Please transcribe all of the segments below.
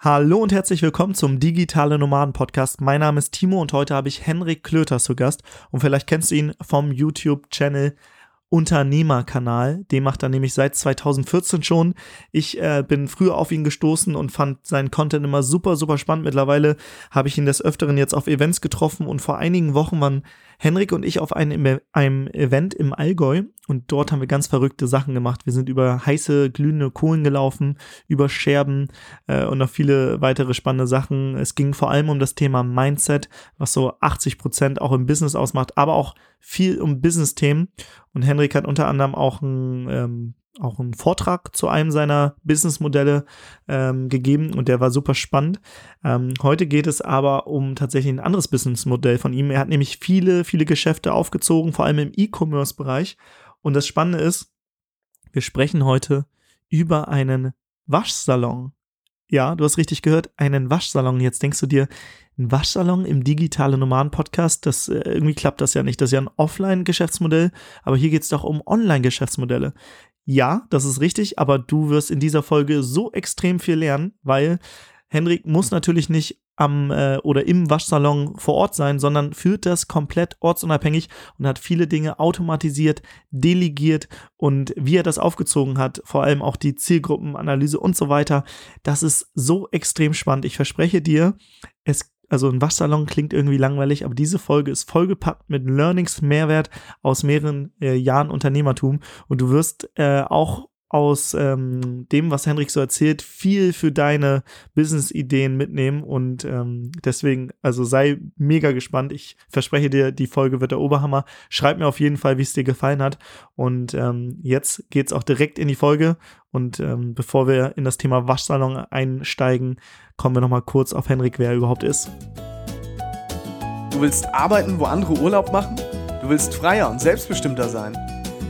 Hallo und herzlich willkommen zum Digitale Nomaden Podcast. Mein Name ist Timo und heute habe ich Henrik Klöter zu Gast. Und vielleicht kennst du ihn vom YouTube-Channel Unternehmerkanal. Den macht er nämlich seit 2014 schon. Ich äh, bin früher auf ihn gestoßen und fand seinen Content immer super, super spannend. Mittlerweile habe ich ihn des Öfteren jetzt auf Events getroffen und vor einigen Wochen waren Henrik und ich auf einem, einem Event im Allgäu und dort haben wir ganz verrückte Sachen gemacht. Wir sind über heiße, glühende Kohlen gelaufen, über Scherben äh, und noch viele weitere spannende Sachen. Es ging vor allem um das Thema Mindset, was so 80 Prozent auch im Business ausmacht, aber auch viel um Business-Themen. Und Henrik hat unter anderem auch ein ähm, auch einen Vortrag zu einem seiner Businessmodelle ähm, gegeben und der war super spannend. Ähm, heute geht es aber um tatsächlich ein anderes Businessmodell von ihm. Er hat nämlich viele, viele Geschäfte aufgezogen, vor allem im E-Commerce-Bereich. Und das Spannende ist, wir sprechen heute über einen Waschsalon. Ja, du hast richtig gehört, einen Waschsalon. Jetzt denkst du dir, ein Waschsalon im digitale Nomaden-Podcast, das äh, irgendwie klappt das ja nicht. Das ist ja ein Offline-Geschäftsmodell, aber hier geht es doch um Online-Geschäftsmodelle. Ja, das ist richtig, aber du wirst in dieser Folge so extrem viel lernen, weil Henrik muss natürlich nicht am äh, oder im Waschsalon vor Ort sein, sondern führt das komplett ortsunabhängig und hat viele Dinge automatisiert, delegiert und wie er das aufgezogen hat, vor allem auch die Zielgruppenanalyse und so weiter. Das ist so extrem spannend. Ich verspreche dir, es also ein Waschsalon klingt irgendwie langweilig, aber diese Folge ist vollgepackt mit Learnings, Mehrwert aus mehreren äh, Jahren Unternehmertum. Und du wirst äh, auch aus ähm, dem, was Henrik so erzählt, viel für deine Business-Ideen mitnehmen und ähm, deswegen, also sei mega gespannt. Ich verspreche dir, die Folge wird der Oberhammer. Schreib mir auf jeden Fall, wie es dir gefallen hat und ähm, jetzt geht's auch direkt in die Folge und ähm, bevor wir in das Thema Waschsalon einsteigen, kommen wir nochmal kurz auf Henrik, wer er überhaupt ist. Du willst arbeiten, wo andere Urlaub machen? Du willst freier und selbstbestimmter sein?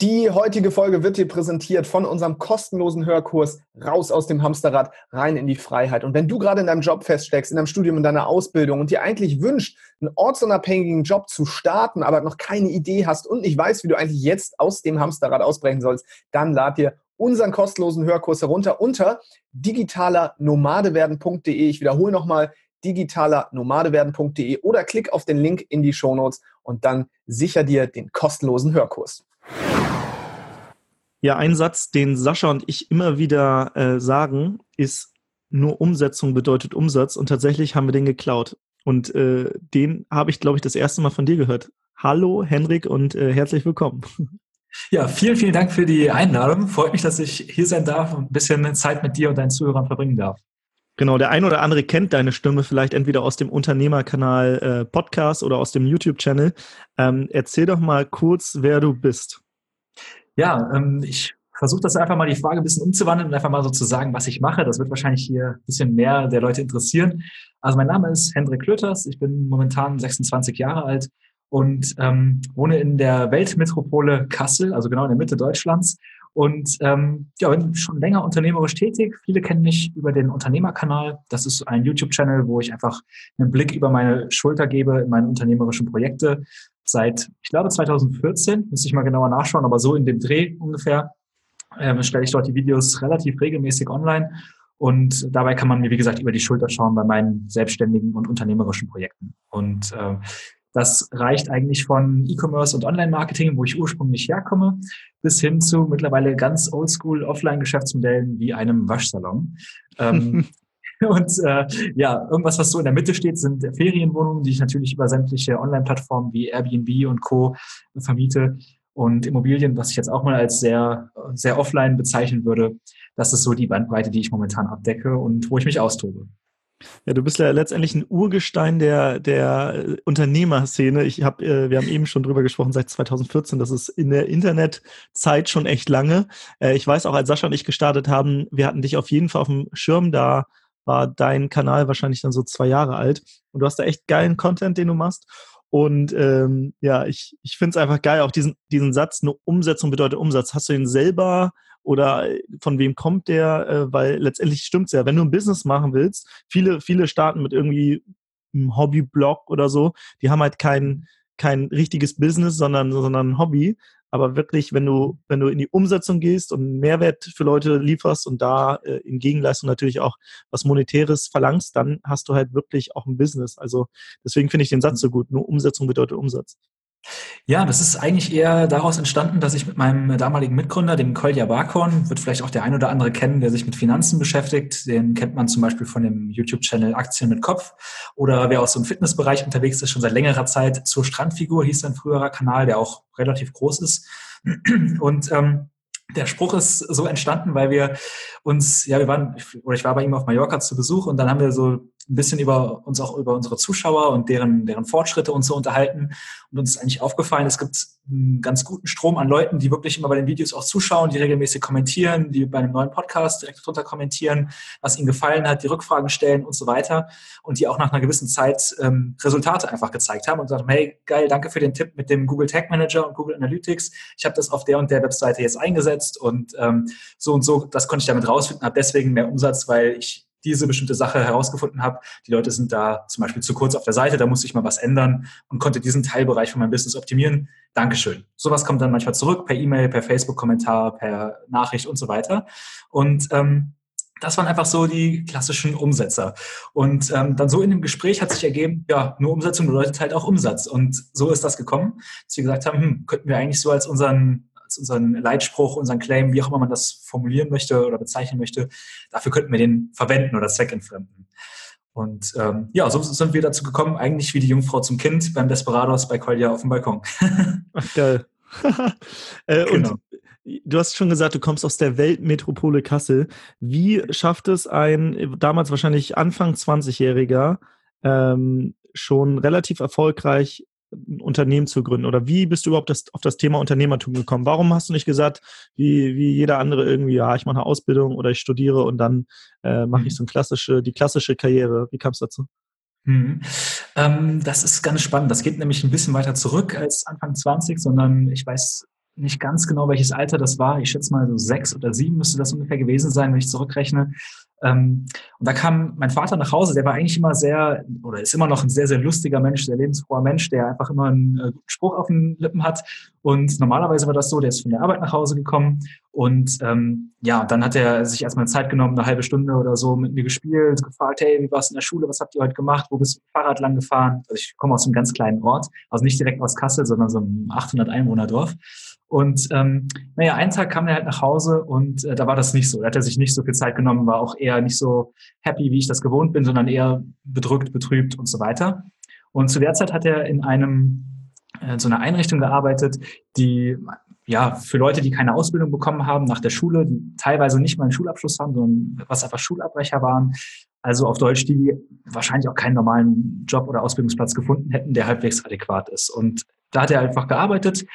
Die heutige Folge wird dir präsentiert von unserem kostenlosen Hörkurs Raus aus dem Hamsterrad, rein in die Freiheit. Und wenn du gerade in deinem Job feststeckst, in deinem Studium, in deiner Ausbildung und dir eigentlich wünscht, einen ortsunabhängigen Job zu starten, aber noch keine Idee hast und nicht weißt, wie du eigentlich jetzt aus dem Hamsterrad ausbrechen sollst, dann lad dir unseren kostenlosen Hörkurs herunter unter digitalernomadewerden.de. Ich wiederhole nochmal digitalernomadewerden.de oder klick auf den Link in die Shownotes und dann sicher dir den kostenlosen Hörkurs. Ja, ein Satz, den Sascha und ich immer wieder äh, sagen, ist, nur Umsetzung bedeutet Umsatz und tatsächlich haben wir den geklaut. Und äh, den habe ich, glaube ich, das erste Mal von dir gehört. Hallo, Henrik, und äh, herzlich willkommen. Ja, vielen, vielen Dank für die Einladung. Freut mich, dass ich hier sein darf und ein bisschen Zeit mit dir und deinen Zuhörern verbringen darf. Genau, der ein oder andere kennt deine Stimme vielleicht entweder aus dem Unternehmerkanal äh, Podcast oder aus dem YouTube-Channel. Ähm, erzähl doch mal kurz, wer du bist. Ja, ähm, ich versuche das einfach mal die Frage ein bisschen umzuwandeln und einfach mal so zu sagen, was ich mache. Das wird wahrscheinlich hier ein bisschen mehr der Leute interessieren. Also mein Name ist Hendrik Klöters. Ich bin momentan 26 Jahre alt und ähm, wohne in der Weltmetropole Kassel, also genau in der Mitte Deutschlands. Und ähm, ja, bin schon länger unternehmerisch tätig. Viele kennen mich über den Unternehmerkanal. Das ist ein YouTube-Channel, wo ich einfach einen Blick über meine Schulter gebe in meine unternehmerischen Projekte seit, ich glaube, 2014, müsste ich mal genauer nachschauen, aber so in dem Dreh ungefähr, ähm, stelle ich dort die Videos relativ regelmäßig online. Und dabei kann man mir, wie gesagt, über die Schulter schauen bei meinen selbstständigen und unternehmerischen Projekten. Und äh, das reicht eigentlich von E-Commerce und Online-Marketing, wo ich ursprünglich herkomme, bis hin zu mittlerweile ganz oldschool Offline-Geschäftsmodellen wie einem Waschsalon. ähm, Und äh, ja, irgendwas, was so in der Mitte steht, sind Ferienwohnungen, die ich natürlich über sämtliche Online-Plattformen wie Airbnb und Co. vermiete. Und Immobilien, was ich jetzt auch mal als sehr, sehr offline bezeichnen würde. Das ist so die Bandbreite, die ich momentan abdecke und wo ich mich austobe. Ja, du bist ja letztendlich ein Urgestein der, der Unternehmerszene. Ich hab, äh, wir haben eben schon drüber gesprochen, seit 2014. Das ist in der Internetzeit schon echt lange. Äh, ich weiß auch, als Sascha und ich gestartet haben, wir hatten dich auf jeden Fall auf dem Schirm da war dein Kanal wahrscheinlich dann so zwei Jahre alt. Und du hast da echt geilen Content, den du machst. Und ähm, ja, ich, ich finde es einfach geil, auch diesen, diesen Satz, eine Umsetzung bedeutet Umsatz. Hast du ihn selber oder von wem kommt der? Äh, weil letztendlich stimmt es ja, wenn du ein Business machen willst, viele, viele starten mit irgendwie einem Hobbyblog oder so, die haben halt kein, kein richtiges Business, sondern, sondern ein Hobby. Aber wirklich, wenn du, wenn du in die Umsetzung gehst und Mehrwert für Leute lieferst und da äh, in Gegenleistung natürlich auch was Monetäres verlangst, dann hast du halt wirklich auch ein Business. Also deswegen finde ich den Satz so gut. Nur Umsetzung bedeutet Umsatz. Ja, das ist eigentlich eher daraus entstanden, dass ich mit meinem damaligen Mitgründer, dem Kolja Barkorn, wird vielleicht auch der ein oder andere kennen, der sich mit Finanzen beschäftigt. Den kennt man zum Beispiel von dem YouTube-Channel Aktien mit Kopf. Oder wer aus so im Fitnessbereich unterwegs ist, schon seit längerer Zeit zur Strandfigur, hieß sein früherer Kanal, der auch relativ groß ist. Und ähm, der Spruch ist so entstanden, weil wir uns, ja, wir waren, oder ich war bei ihm auf Mallorca zu Besuch und dann haben wir so ein bisschen über uns auch über unsere Zuschauer und deren, deren Fortschritte uns so unterhalten. Und uns ist eigentlich aufgefallen, es gibt einen ganz guten Strom an Leuten, die wirklich immer bei den Videos auch zuschauen, die regelmäßig kommentieren, die bei einem neuen Podcast direkt drunter kommentieren, was ihnen gefallen hat, die Rückfragen stellen und so weiter. Und die auch nach einer gewissen Zeit ähm, Resultate einfach gezeigt haben und gesagt haben, hey, geil, danke für den Tipp mit dem Google Tag Manager und Google Analytics. Ich habe das auf der und der Webseite jetzt eingesetzt und ähm, so und so, das konnte ich damit rausfinden, habe deswegen mehr Umsatz, weil ich diese bestimmte Sache herausgefunden habe. Die Leute sind da zum Beispiel zu kurz auf der Seite, da muss ich mal was ändern und konnte diesen Teilbereich von meinem Business optimieren. Dankeschön. Sowas kommt dann manchmal zurück per E-Mail, per Facebook-Kommentar, per Nachricht und so weiter. Und ähm, das waren einfach so die klassischen Umsetzer. Und ähm, dann so in dem Gespräch hat sich ergeben, ja, nur Umsetzung bedeutet halt auch Umsatz. Und so ist das gekommen, dass wir gesagt haben, hm, könnten wir eigentlich so als unseren als unseren Leitspruch, unseren Claim, wie auch immer man das formulieren möchte oder bezeichnen möchte, dafür könnten wir den verwenden oder zweckentfremden. Und ähm, ja, so sind wir dazu gekommen, eigentlich wie die Jungfrau zum Kind beim Desperados bei Kolja auf dem Balkon. Geil. äh, genau. Und du hast schon gesagt, du kommst aus der Weltmetropole Kassel. Wie schafft es ein damals wahrscheinlich Anfang 20-Jähriger ähm, schon relativ erfolgreich ein Unternehmen zu gründen? Oder wie bist du überhaupt das, auf das Thema Unternehmertum gekommen? Warum hast du nicht gesagt, wie, wie jeder andere irgendwie, ja, ich mache eine Ausbildung oder ich studiere und dann äh, mache ich mhm. so eine klassische, die klassische Karriere? Wie kam es dazu? Mhm. Ähm, das ist ganz spannend. Das geht nämlich ein bisschen weiter zurück als Anfang 20, sondern ich weiß nicht ganz genau, welches Alter das war. Ich schätze mal so sechs oder sieben müsste das ungefähr gewesen sein, wenn ich zurückrechne. Ähm, und da kam mein Vater nach Hause, der war eigentlich immer sehr, oder ist immer noch ein sehr, sehr lustiger Mensch, sehr lebensfroher Mensch, der einfach immer einen äh, guten Spruch auf den Lippen hat. Und normalerweise war das so, der ist von der Arbeit nach Hause gekommen und ähm, ja, dann hat er sich erstmal Zeit genommen, eine halbe Stunde oder so mit mir gespielt, gefragt, hey, wie war in der Schule, was habt ihr heute gemacht, wo bist du mit dem Fahrrad lang gefahren? Also ich komme aus einem ganz kleinen Ort, also nicht direkt aus Kassel, sondern so einem 800 Einwohnerdorf. Und ähm, naja, einen Tag kam er halt nach Hause und äh, da war das nicht so. Da hat er sich nicht so viel Zeit genommen, war auch eher nicht so happy, wie ich das gewohnt bin, sondern eher bedrückt, betrübt und so weiter. Und zu der Zeit hat er in einem äh, so einer Einrichtung gearbeitet, die ja für Leute, die keine Ausbildung bekommen haben nach der Schule, die teilweise nicht mal einen Schulabschluss haben, sondern was einfach Schulabbrecher waren. Also auf Deutsch, die wahrscheinlich auch keinen normalen Job oder Ausbildungsplatz gefunden hätten, der halbwegs adäquat ist. Und da hat er einfach gearbeitet,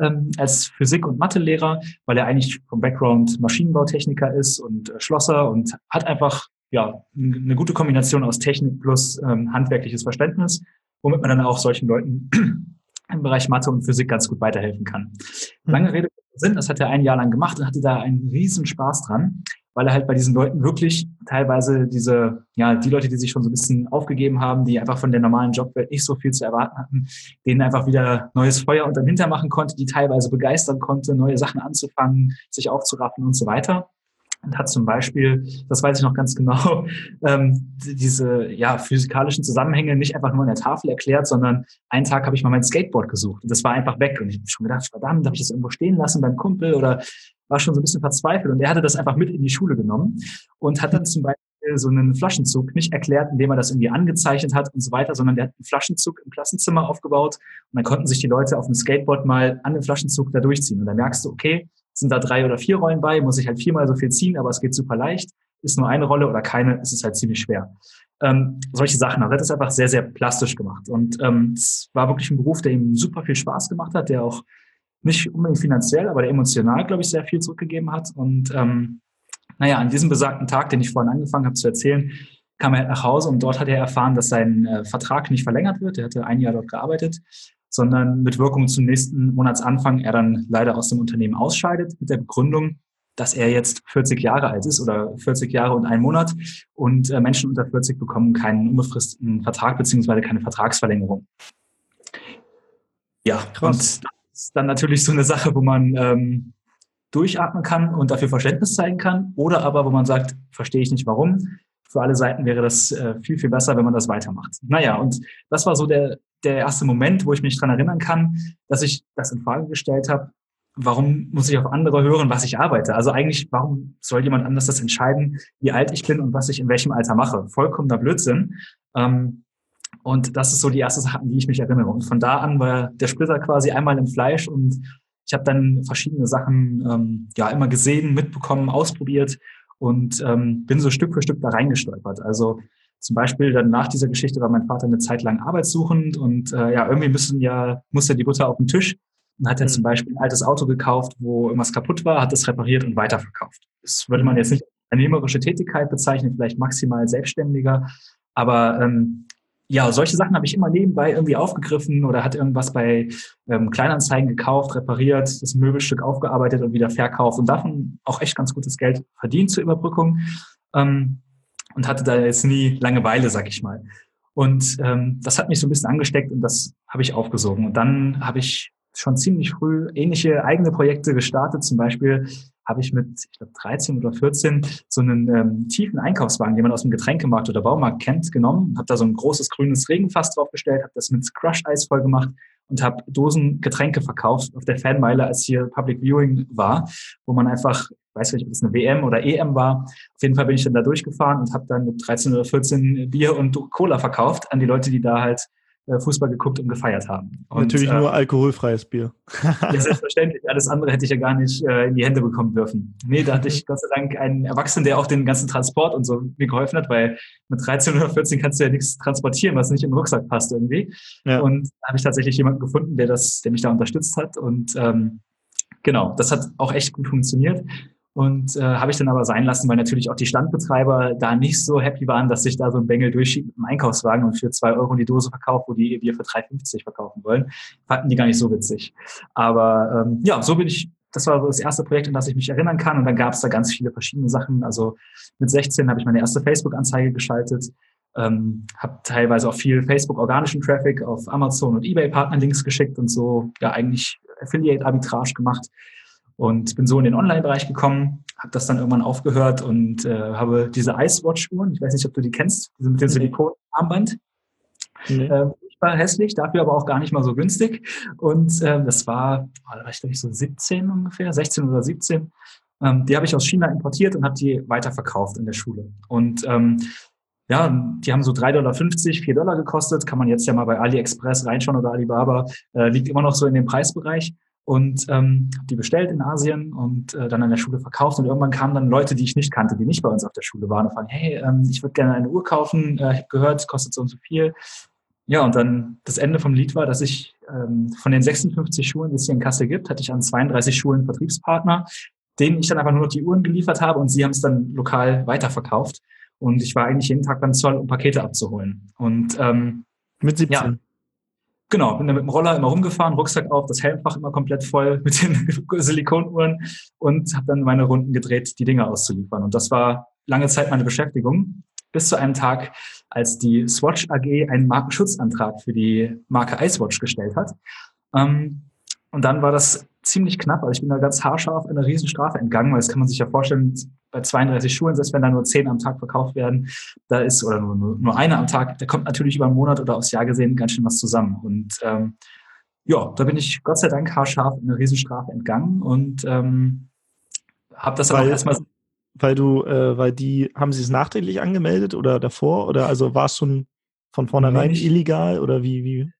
ähm, als Physik- und Mathelehrer, weil er eigentlich vom Background Maschinenbautechniker ist und äh, Schlosser und hat einfach ja eine gute Kombination aus Technik plus ähm, handwerkliches Verständnis, womit man dann auch solchen Leuten im Bereich Mathe und Physik ganz gut weiterhelfen kann. Mhm. Lange Rede Sinn, das hat er ein Jahr lang gemacht und hatte da einen riesen Spaß dran weil er halt bei diesen Leuten wirklich teilweise diese, ja, die Leute, die sich schon so ein bisschen aufgegeben haben, die einfach von der normalen Jobwelt nicht so viel zu erwarten hatten, denen einfach wieder neues Feuer unter den Hintern machen konnte, die teilweise begeistern konnte, neue Sachen anzufangen, sich aufzuraffen und so weiter. Und hat zum Beispiel, das weiß ich noch ganz genau, ähm, diese ja, physikalischen Zusammenhänge nicht einfach nur an der Tafel erklärt, sondern einen Tag habe ich mal mein Skateboard gesucht und das war einfach weg und ich habe schon gedacht, verdammt, habe ich das irgendwo stehen lassen beim Kumpel oder war schon so ein bisschen verzweifelt und er hatte das einfach mit in die Schule genommen und hat dann zum Beispiel so einen Flaschenzug nicht erklärt, indem er das irgendwie angezeichnet hat und so weiter, sondern der hat einen Flaschenzug im Klassenzimmer aufgebaut und dann konnten sich die Leute auf dem Skateboard mal an den Flaschenzug da durchziehen und dann merkst du, okay, sind da drei oder vier Rollen bei, muss ich halt viermal so viel ziehen, aber es geht super leicht. Ist nur eine Rolle oder keine, ist es halt ziemlich schwer. Ähm, solche Sachen. Also er hat es einfach sehr, sehr plastisch gemacht. Und ähm, es war wirklich ein Beruf, der ihm super viel Spaß gemacht hat, der auch nicht unbedingt finanziell, aber der emotional, glaube ich, sehr viel zurückgegeben hat. Und ähm, naja, an diesem besagten Tag, den ich vorhin angefangen habe zu erzählen, kam er nach Hause und dort hat er erfahren, dass sein äh, Vertrag nicht verlängert wird. Er hatte ein Jahr dort gearbeitet, sondern mit Wirkung zum nächsten Monatsanfang er dann leider aus dem Unternehmen ausscheidet mit der Begründung, dass er jetzt 40 Jahre alt ist oder 40 Jahre und ein Monat und äh, Menschen unter 40 bekommen keinen unbefristeten Vertrag beziehungsweise keine Vertragsverlängerung. Ja, Krass. und ist dann natürlich so eine Sache, wo man ähm, durchatmen kann und dafür Verständnis zeigen kann oder aber wo man sagt, verstehe ich nicht warum. Für alle Seiten wäre das äh, viel, viel besser, wenn man das weitermacht. Naja, und das war so der, der erste Moment, wo ich mich dran erinnern kann, dass ich das in Frage gestellt habe, warum muss ich auf andere hören, was ich arbeite? Also eigentlich, warum soll jemand anders das entscheiden, wie alt ich bin und was ich in welchem Alter mache? Vollkommener Blödsinn. Ähm, und das ist so die erste Sache, an die ich mich erinnere. Und von da an war der Splitter quasi einmal im Fleisch und ich habe dann verschiedene Sachen ähm, ja immer gesehen, mitbekommen, ausprobiert und ähm, bin so Stück für Stück da reingestolpert. Also zum Beispiel dann nach dieser Geschichte war mein Vater eine Zeit lang arbeitssuchend und äh, ja, irgendwie müssen ja, muss ja die Butter auf den Tisch. Und hat er mhm. zum Beispiel ein altes Auto gekauft, wo irgendwas kaputt war, hat es repariert und weiterverkauft. Das würde man jetzt nicht als unternehmerische Tätigkeit bezeichnen, vielleicht maximal selbstständiger. Aber ähm, ja, solche Sachen habe ich immer nebenbei irgendwie aufgegriffen oder hat irgendwas bei ähm, Kleinanzeigen gekauft, repariert, das Möbelstück aufgearbeitet und wieder verkauft und davon auch echt ganz gutes Geld verdient zur Überbrückung ähm, und hatte da jetzt nie Langeweile, sag ich mal. Und ähm, das hat mich so ein bisschen angesteckt und das habe ich aufgesogen. Und dann habe ich schon ziemlich früh ähnliche eigene Projekte gestartet. Zum Beispiel habe ich mit, ich glaube, 13 oder 14 so einen ähm, tiefen Einkaufswagen, den man aus dem Getränkemarkt oder Baumarkt kennt, genommen, habe da so ein großes grünes Regenfass draufgestellt, habe das mit Crush-Eis voll gemacht und habe Dosen Getränke verkauft auf der Fanmeile, als hier Public Viewing war, wo man einfach, weiß nicht, ob das eine WM oder EM war. Auf jeden Fall bin ich dann da durchgefahren und habe dann mit 13 oder 14 Bier und Cola verkauft an die Leute, die da halt Fußball geguckt und gefeiert haben. Und, Natürlich nur äh, alkoholfreies Bier. ja, selbstverständlich. Alles andere hätte ich ja gar nicht äh, in die Hände bekommen dürfen. Nee, da hatte ich Gott sei Dank einen Erwachsenen, der auch den ganzen Transport und so mir geholfen hat, weil mit 13 oder 14 kannst du ja nichts transportieren, was nicht in den Rucksack passt irgendwie. Ja. Und da habe ich tatsächlich jemanden gefunden, der das, der mich da unterstützt hat. Und ähm, genau, das hat auch echt gut funktioniert. Und äh, habe ich dann aber sein lassen, weil natürlich auch die Standbetreiber da nicht so happy waren, dass sich da so ein Bengel durchschiebt im Einkaufswagen und für zwei Euro die Dose verkauft, wo die wir für 3,50 verkaufen wollen. Fanden die gar nicht so witzig. Aber ähm, ja, so bin ich, das war so das erste Projekt, an das ich mich erinnern kann. Und dann gab es da ganz viele verschiedene Sachen. Also mit 16 habe ich meine erste Facebook-Anzeige geschaltet. Ähm, habe teilweise auch viel Facebook-organischen Traffic auf Amazon und eBay Partnerlinks geschickt und so ja eigentlich Affiliate-Arbitrage gemacht und bin so in den Online-Bereich gekommen, habe das dann irgendwann aufgehört und äh, habe diese Icewatch-Uhren, ich weiß nicht, ob du die kennst, diese mit dem Silikon-Armband. Nee. Äh, war hässlich, dafür aber auch gar nicht mal so günstig. Und äh, das war, da war ich glaube ich so 17 ungefähr, 16 oder 17. Ähm, die habe ich aus China importiert und habe die weiterverkauft in der Schule. Und ähm, ja, die haben so 3,50 Dollar, 4 Dollar gekostet. Kann man jetzt ja mal bei AliExpress reinschauen oder Alibaba. Äh, liegt immer noch so in dem Preisbereich und ähm, die bestellt in Asien und äh, dann an der Schule verkauft. Und irgendwann kamen dann Leute, die ich nicht kannte, die nicht bei uns auf der Schule waren und fragen, hey, ähm, ich würde gerne eine Uhr kaufen, äh, ich habe gehört, es kostet so und so viel. Ja, und dann das Ende vom Lied war, dass ich ähm, von den 56 Schulen, die es hier in Kassel gibt, hatte ich an 32 Schulen Vertriebspartner, denen ich dann einfach nur noch die Uhren geliefert habe und sie haben es dann lokal weiterverkauft. Und ich war eigentlich jeden Tag beim Zoll, um Pakete abzuholen. Und ähm, mit 17? Ja, Genau, bin da mit dem Roller immer rumgefahren, Rucksack auf, das Helmfach immer komplett voll mit den Silikonuhren und habe dann meine Runden gedreht, die Dinge auszuliefern. Und das war lange Zeit meine Beschäftigung, bis zu einem Tag, als die Swatch AG einen Markenschutzantrag für die Marke Icewatch gestellt hat. Ähm, und dann war das ziemlich knapp. Also ich bin da ganz haarscharf einer Riesenstrafe entgangen, weil das kann man sich ja vorstellen, bei 32 Schulen, selbst wenn da nur 10 am Tag verkauft werden, da ist, oder nur, nur, nur eine am Tag, da kommt natürlich über einen Monat oder aufs Jahr gesehen ganz schön was zusammen. Und ähm, ja, da bin ich Gott sei Dank haarscharf einer Riesenstrafe entgangen und ähm, habe das dann weil, auch erstmal. Weil du, äh, weil die, haben sie es nachträglich angemeldet oder davor? Oder also war es schon von vornherein nee, illegal oder wie, wie?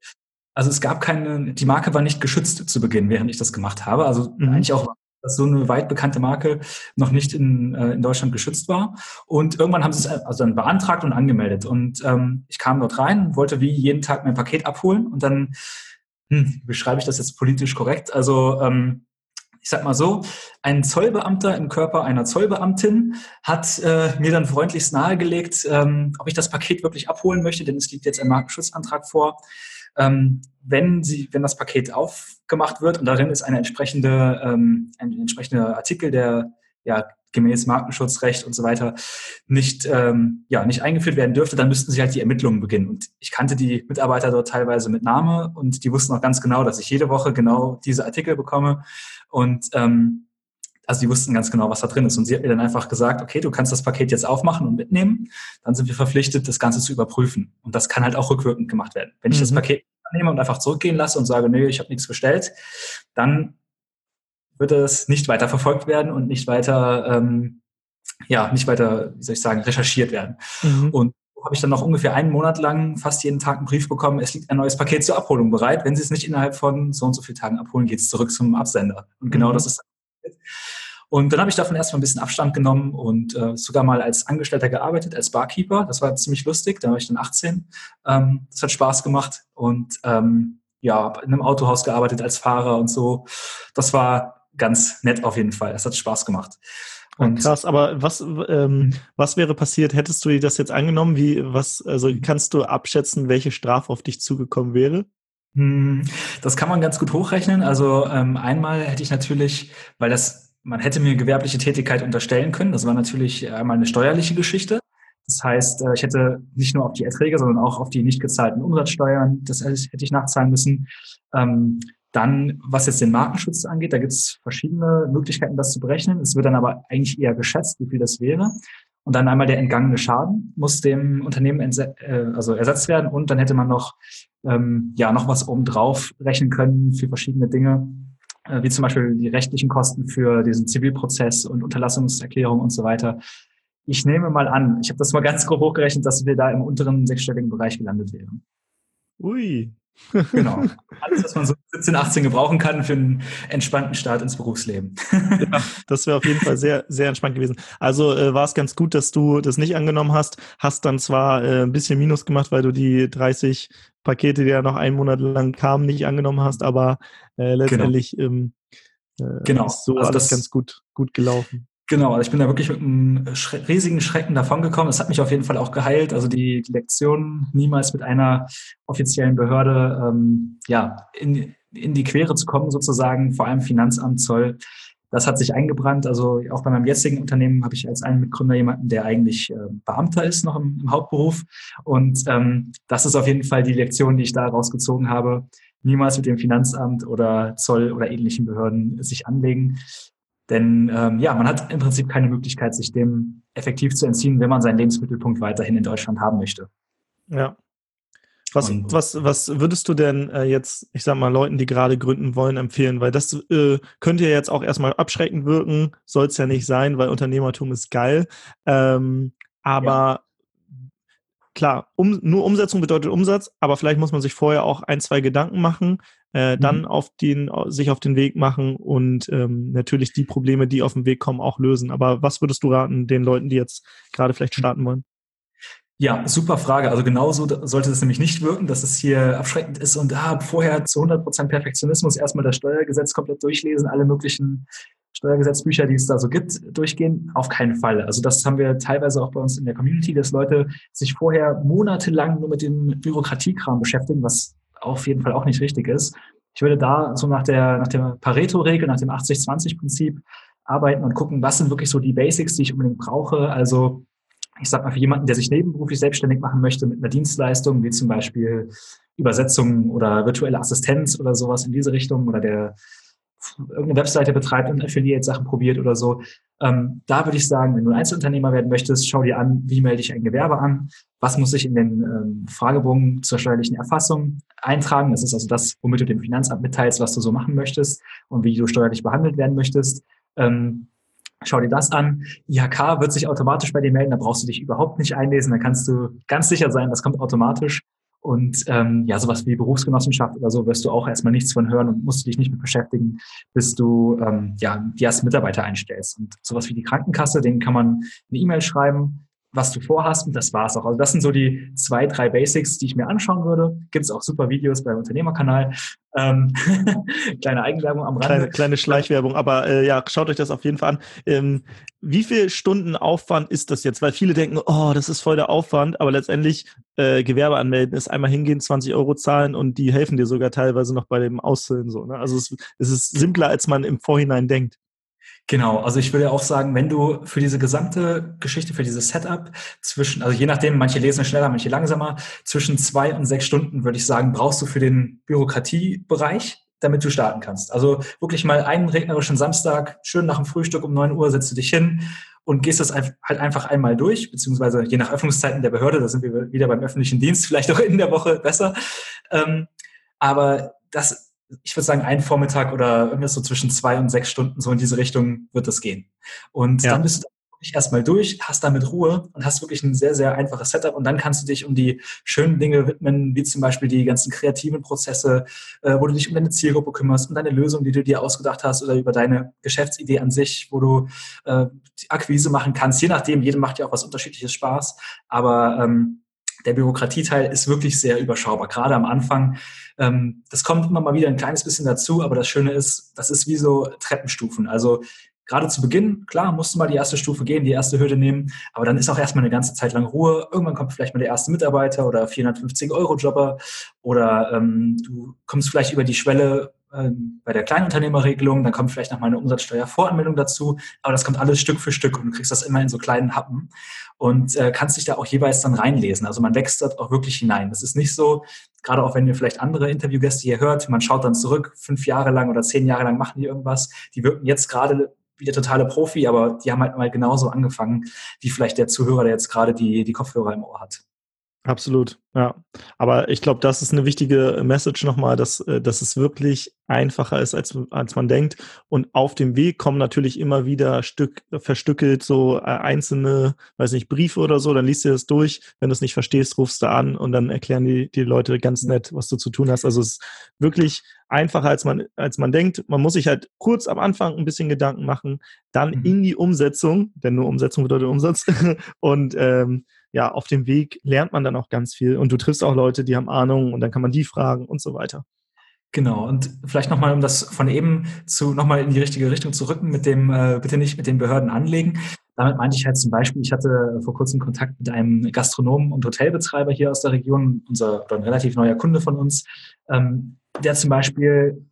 Also es gab keine, die Marke war nicht geschützt zu Beginn, während ich das gemacht habe. Also mhm. eigentlich auch, dass so eine weit bekannte Marke noch nicht in, äh, in Deutschland geschützt war. Und irgendwann haben sie es also dann beantragt und angemeldet. Und ähm, ich kam dort rein, wollte wie jeden Tag mein Paket abholen und dann hm, beschreibe ich das jetzt politisch korrekt. Also ähm, ich sag mal so, ein Zollbeamter im Körper einer Zollbeamtin hat äh, mir dann freundlichst nahegelegt, ähm, ob ich das Paket wirklich abholen möchte, denn es liegt jetzt ein Markenschutzantrag vor. Ähm, wenn, sie, wenn das Paket aufgemacht wird und darin ist eine entsprechende, ähm, ein entsprechender Artikel, der ja gemäß Markenschutzrecht und so weiter nicht, ähm, ja, nicht eingeführt werden dürfte, dann müssten sie halt die Ermittlungen beginnen. Und ich kannte die Mitarbeiter dort teilweise mit Name und die wussten auch ganz genau, dass ich jede Woche genau diese Artikel bekomme. Und ähm, also die wussten ganz genau, was da drin ist. Und sie hat mir dann einfach gesagt, okay, du kannst das Paket jetzt aufmachen und mitnehmen. Dann sind wir verpflichtet, das Ganze zu überprüfen. Und das kann halt auch rückwirkend gemacht werden. Wenn ich mhm. das Paket annehme und einfach zurückgehen lasse und sage, nee, ich habe nichts bestellt, dann wird es nicht weiter verfolgt werden und nicht weiter, ähm, ja, nicht weiter, wie soll ich sagen, recherchiert werden. Mhm. Und habe ich dann noch ungefähr einen Monat lang fast jeden Tag einen Brief bekommen, es liegt ein neues Paket zur Abholung bereit. Wenn Sie es nicht innerhalb von so und so vielen Tagen abholen, geht es zurück zum Absender. Und genau mhm. das ist und dann habe ich davon erstmal ein bisschen Abstand genommen und äh, sogar mal als Angestellter gearbeitet, als Barkeeper. Das war ziemlich lustig, da war ich dann 18. Ähm, das hat Spaß gemacht und ähm, ja, in einem Autohaus gearbeitet als Fahrer und so. Das war ganz nett auf jeden Fall. Es hat Spaß gemacht. Und Krass, aber was, ähm, was wäre passiert, hättest du dir das jetzt angenommen? Wie, was, also kannst du abschätzen, welche Strafe auf dich zugekommen wäre? Hm, das kann man ganz gut hochrechnen. Also ähm, einmal hätte ich natürlich, weil das, man hätte mir gewerbliche Tätigkeit unterstellen können. Das war natürlich einmal eine steuerliche Geschichte. Das heißt, äh, ich hätte nicht nur auf die Erträge, sondern auch auf die nicht gezahlten Umsatzsteuern, das hätte ich nachzahlen müssen. Ähm, dann, was jetzt den Markenschutz angeht, da gibt es verschiedene Möglichkeiten, das zu berechnen. Es wird dann aber eigentlich eher geschätzt, wie viel das wäre. Und dann einmal der entgangene Schaden muss dem Unternehmen äh, also ersetzt werden. Und dann hätte man noch, ähm, ja, noch was obendrauf rechnen können für verschiedene Dinge, äh, wie zum Beispiel die rechtlichen Kosten für diesen Zivilprozess und Unterlassungserklärung und so weiter. Ich nehme mal an, ich habe das mal ganz grob hochgerechnet, dass wir da im unteren sechsstelligen Bereich gelandet wären. Ui, Genau. Alles, was man so 17, 18 gebrauchen kann für einen entspannten Start ins Berufsleben. ja, das wäre auf jeden Fall sehr, sehr entspannt gewesen. Also äh, war es ganz gut, dass du das nicht angenommen hast. Hast dann zwar äh, ein bisschen Minus gemacht, weil du die 30 Pakete, die ja noch einen Monat lang kamen, nicht angenommen hast, aber äh, letztendlich genau. Ähm, äh, genau. ist so also alles ganz gut, gut gelaufen. Genau, also ich bin da wirklich mit einem riesigen Schrecken davongekommen. Das hat mich auf jeden Fall auch geheilt. Also die, die Lektion, niemals mit einer offiziellen Behörde ähm, ja, in, in die Quere zu kommen, sozusagen, vor allem Finanzamt, Zoll. Das hat sich eingebrannt. Also auch bei meinem jetzigen Unternehmen habe ich als einen Mitgründer jemanden, der eigentlich äh, Beamter ist, noch im, im Hauptberuf. Und ähm, das ist auf jeden Fall die Lektion, die ich da rausgezogen habe. Niemals mit dem Finanzamt oder Zoll oder ähnlichen Behörden sich anlegen. Denn ähm, ja, man hat im Prinzip keine Möglichkeit, sich dem effektiv zu entziehen, wenn man seinen Lebensmittelpunkt weiterhin in Deutschland haben möchte. Ja. Was, was, was würdest du denn äh, jetzt, ich sag mal, Leuten, die gerade gründen wollen, empfehlen? Weil das äh, könnte ja jetzt auch erstmal abschreckend wirken, soll es ja nicht sein, weil Unternehmertum ist geil. Ähm, aber klar, um, nur Umsetzung bedeutet Umsatz, aber vielleicht muss man sich vorher auch ein, zwei Gedanken machen, äh, dann mhm. auf den, sich auf den Weg machen und ähm, natürlich die Probleme, die auf den Weg kommen, auch lösen. Aber was würdest du raten den Leuten, die jetzt gerade vielleicht starten wollen? Ja, super Frage. Also genauso sollte es nämlich nicht wirken, dass es hier abschreckend ist und ah, vorher zu 100% Perfektionismus erstmal das Steuergesetz komplett durchlesen, alle möglichen Steuergesetzbücher, die es da so gibt, durchgehen? Auf keinen Fall. Also das haben wir teilweise auch bei uns in der Community, dass Leute sich vorher monatelang nur mit dem Bürokratiekram beschäftigen, was auf jeden Fall auch nicht richtig ist. Ich würde da so nach der, nach der Pareto-Regel, nach dem 80-20-Prinzip arbeiten und gucken, was sind wirklich so die Basics, die ich unbedingt brauche. Also ich sag mal, für jemanden, der sich nebenberuflich selbstständig machen möchte mit einer Dienstleistung, wie zum Beispiel Übersetzung oder virtuelle Assistenz oder sowas in diese Richtung oder der irgendeine Webseite betreibt und Affiliate-Sachen probiert oder so. Ähm, da würde ich sagen, wenn du ein Einzelunternehmer werden möchtest, schau dir an, wie melde ich ein Gewerbe an, was muss ich in den ähm, Fragebogen zur steuerlichen Erfassung eintragen. Das ist also das, womit du dem Finanzamt mitteilst, was du so machen möchtest und wie du steuerlich behandelt werden möchtest. Ähm, Schau dir das an. IHK wird sich automatisch bei dir melden, da brauchst du dich überhaupt nicht einlesen, da kannst du ganz sicher sein, das kommt automatisch. Und ähm, ja, sowas wie Berufsgenossenschaft oder so wirst du auch erstmal nichts von hören und musst dich nicht mit beschäftigen, bis du ähm, ja, die ersten Mitarbeiter einstellst. Und sowas wie die Krankenkasse, denen kann man eine E-Mail schreiben, was du vorhast und das war's auch. Also das sind so die zwei, drei Basics, die ich mir anschauen würde. Gibt es auch super Videos beim Unternehmerkanal. Ähm, kleine Eigenwerbung am Rande. Kleine, kleine Schleichwerbung, aber äh, ja, schaut euch das auf jeden Fall an. Ähm, wie viel Stunden Aufwand ist das jetzt? Weil viele denken, oh, das ist voll der Aufwand, aber letztendlich äh, Gewerbe anmelden ist einmal hingehen, 20 Euro zahlen und die helfen dir sogar teilweise noch bei dem Ausfüllen so. Ne? Also es, es ist simpler, als man im Vorhinein denkt. Genau, also ich würde auch sagen, wenn du für diese gesamte Geschichte, für dieses Setup zwischen, also je nachdem, manche lesen schneller, manche langsamer, zwischen zwei und sechs Stunden würde ich sagen, brauchst du für den Bürokratiebereich, damit du starten kannst. Also wirklich mal einen regnerischen Samstag, schön nach dem Frühstück um neun Uhr setzt du dich hin und gehst das halt einfach einmal durch, beziehungsweise je nach Öffnungszeiten der Behörde, da sind wir wieder beim öffentlichen Dienst, vielleicht auch in der Woche besser. Ähm, aber das ich würde sagen, ein Vormittag oder irgendwas so zwischen zwei und sechs Stunden, so in diese Richtung wird das gehen. Und ja. dann bist du wirklich erstmal durch, hast damit Ruhe und hast wirklich ein sehr, sehr einfaches Setup und dann kannst du dich um die schönen Dinge widmen, wie zum Beispiel die ganzen kreativen Prozesse, äh, wo du dich um deine Zielgruppe kümmerst, um deine Lösung, die du dir ausgedacht hast oder über deine Geschäftsidee an sich, wo du äh, die Akquise machen kannst. Je nachdem, jedem macht ja auch was unterschiedliches Spaß, aber ähm, der Bürokratieteil ist wirklich sehr überschaubar. Gerade am Anfang, ähm, das kommt immer mal wieder ein kleines bisschen dazu, aber das Schöne ist, das ist wie so Treppenstufen. Also gerade zu Beginn, klar, musst du mal die erste Stufe gehen, die erste Hürde nehmen, aber dann ist auch erstmal eine ganze Zeit lang Ruhe. Irgendwann kommt vielleicht mal der erste Mitarbeiter oder 450 Euro Jobber oder ähm, du kommst vielleicht über die Schwelle bei der Kleinunternehmerregelung, dann kommt vielleicht noch mal eine Umsatzsteuervoranmeldung dazu, aber das kommt alles Stück für Stück und du kriegst das immer in so kleinen Happen und äh, kannst dich da auch jeweils dann reinlesen. Also man wächst dort auch wirklich hinein. Das ist nicht so, gerade auch wenn ihr vielleicht andere Interviewgäste hier hört, man schaut dann zurück, fünf Jahre lang oder zehn Jahre lang machen die irgendwas, die wirken jetzt gerade wie der totale Profi, aber die haben halt mal genauso angefangen, wie vielleicht der Zuhörer, der jetzt gerade die, die Kopfhörer im Ohr hat. Absolut, ja. Aber ich glaube, das ist eine wichtige Message nochmal, dass, äh, dass es wirklich einfacher ist, als, als man denkt. Und auf dem Weg kommen natürlich immer wieder Stück, verstückelt so äh, einzelne, weiß nicht, Briefe oder so. Dann liest du das durch. Wenn du es nicht verstehst, rufst du an und dann erklären die, die Leute ganz nett, was du zu tun hast. Also es ist wirklich einfacher, als man, als man denkt. Man muss sich halt kurz am Anfang ein bisschen Gedanken machen, dann mhm. in die Umsetzung, denn nur Umsetzung bedeutet Umsatz. und ähm, ja, auf dem Weg lernt man dann auch ganz viel und du triffst auch Leute, die haben Ahnung und dann kann man die fragen und so weiter. Genau, und vielleicht nochmal, um das von eben zu nochmal in die richtige Richtung zu rücken, mit dem, äh, bitte nicht mit den Behörden anlegen. Damit meinte ich halt zum Beispiel, ich hatte vor kurzem Kontakt mit einem Gastronomen und Hotelbetreiber hier aus der Region, unser oder ein relativ neuer Kunde von uns, ähm, der zum Beispiel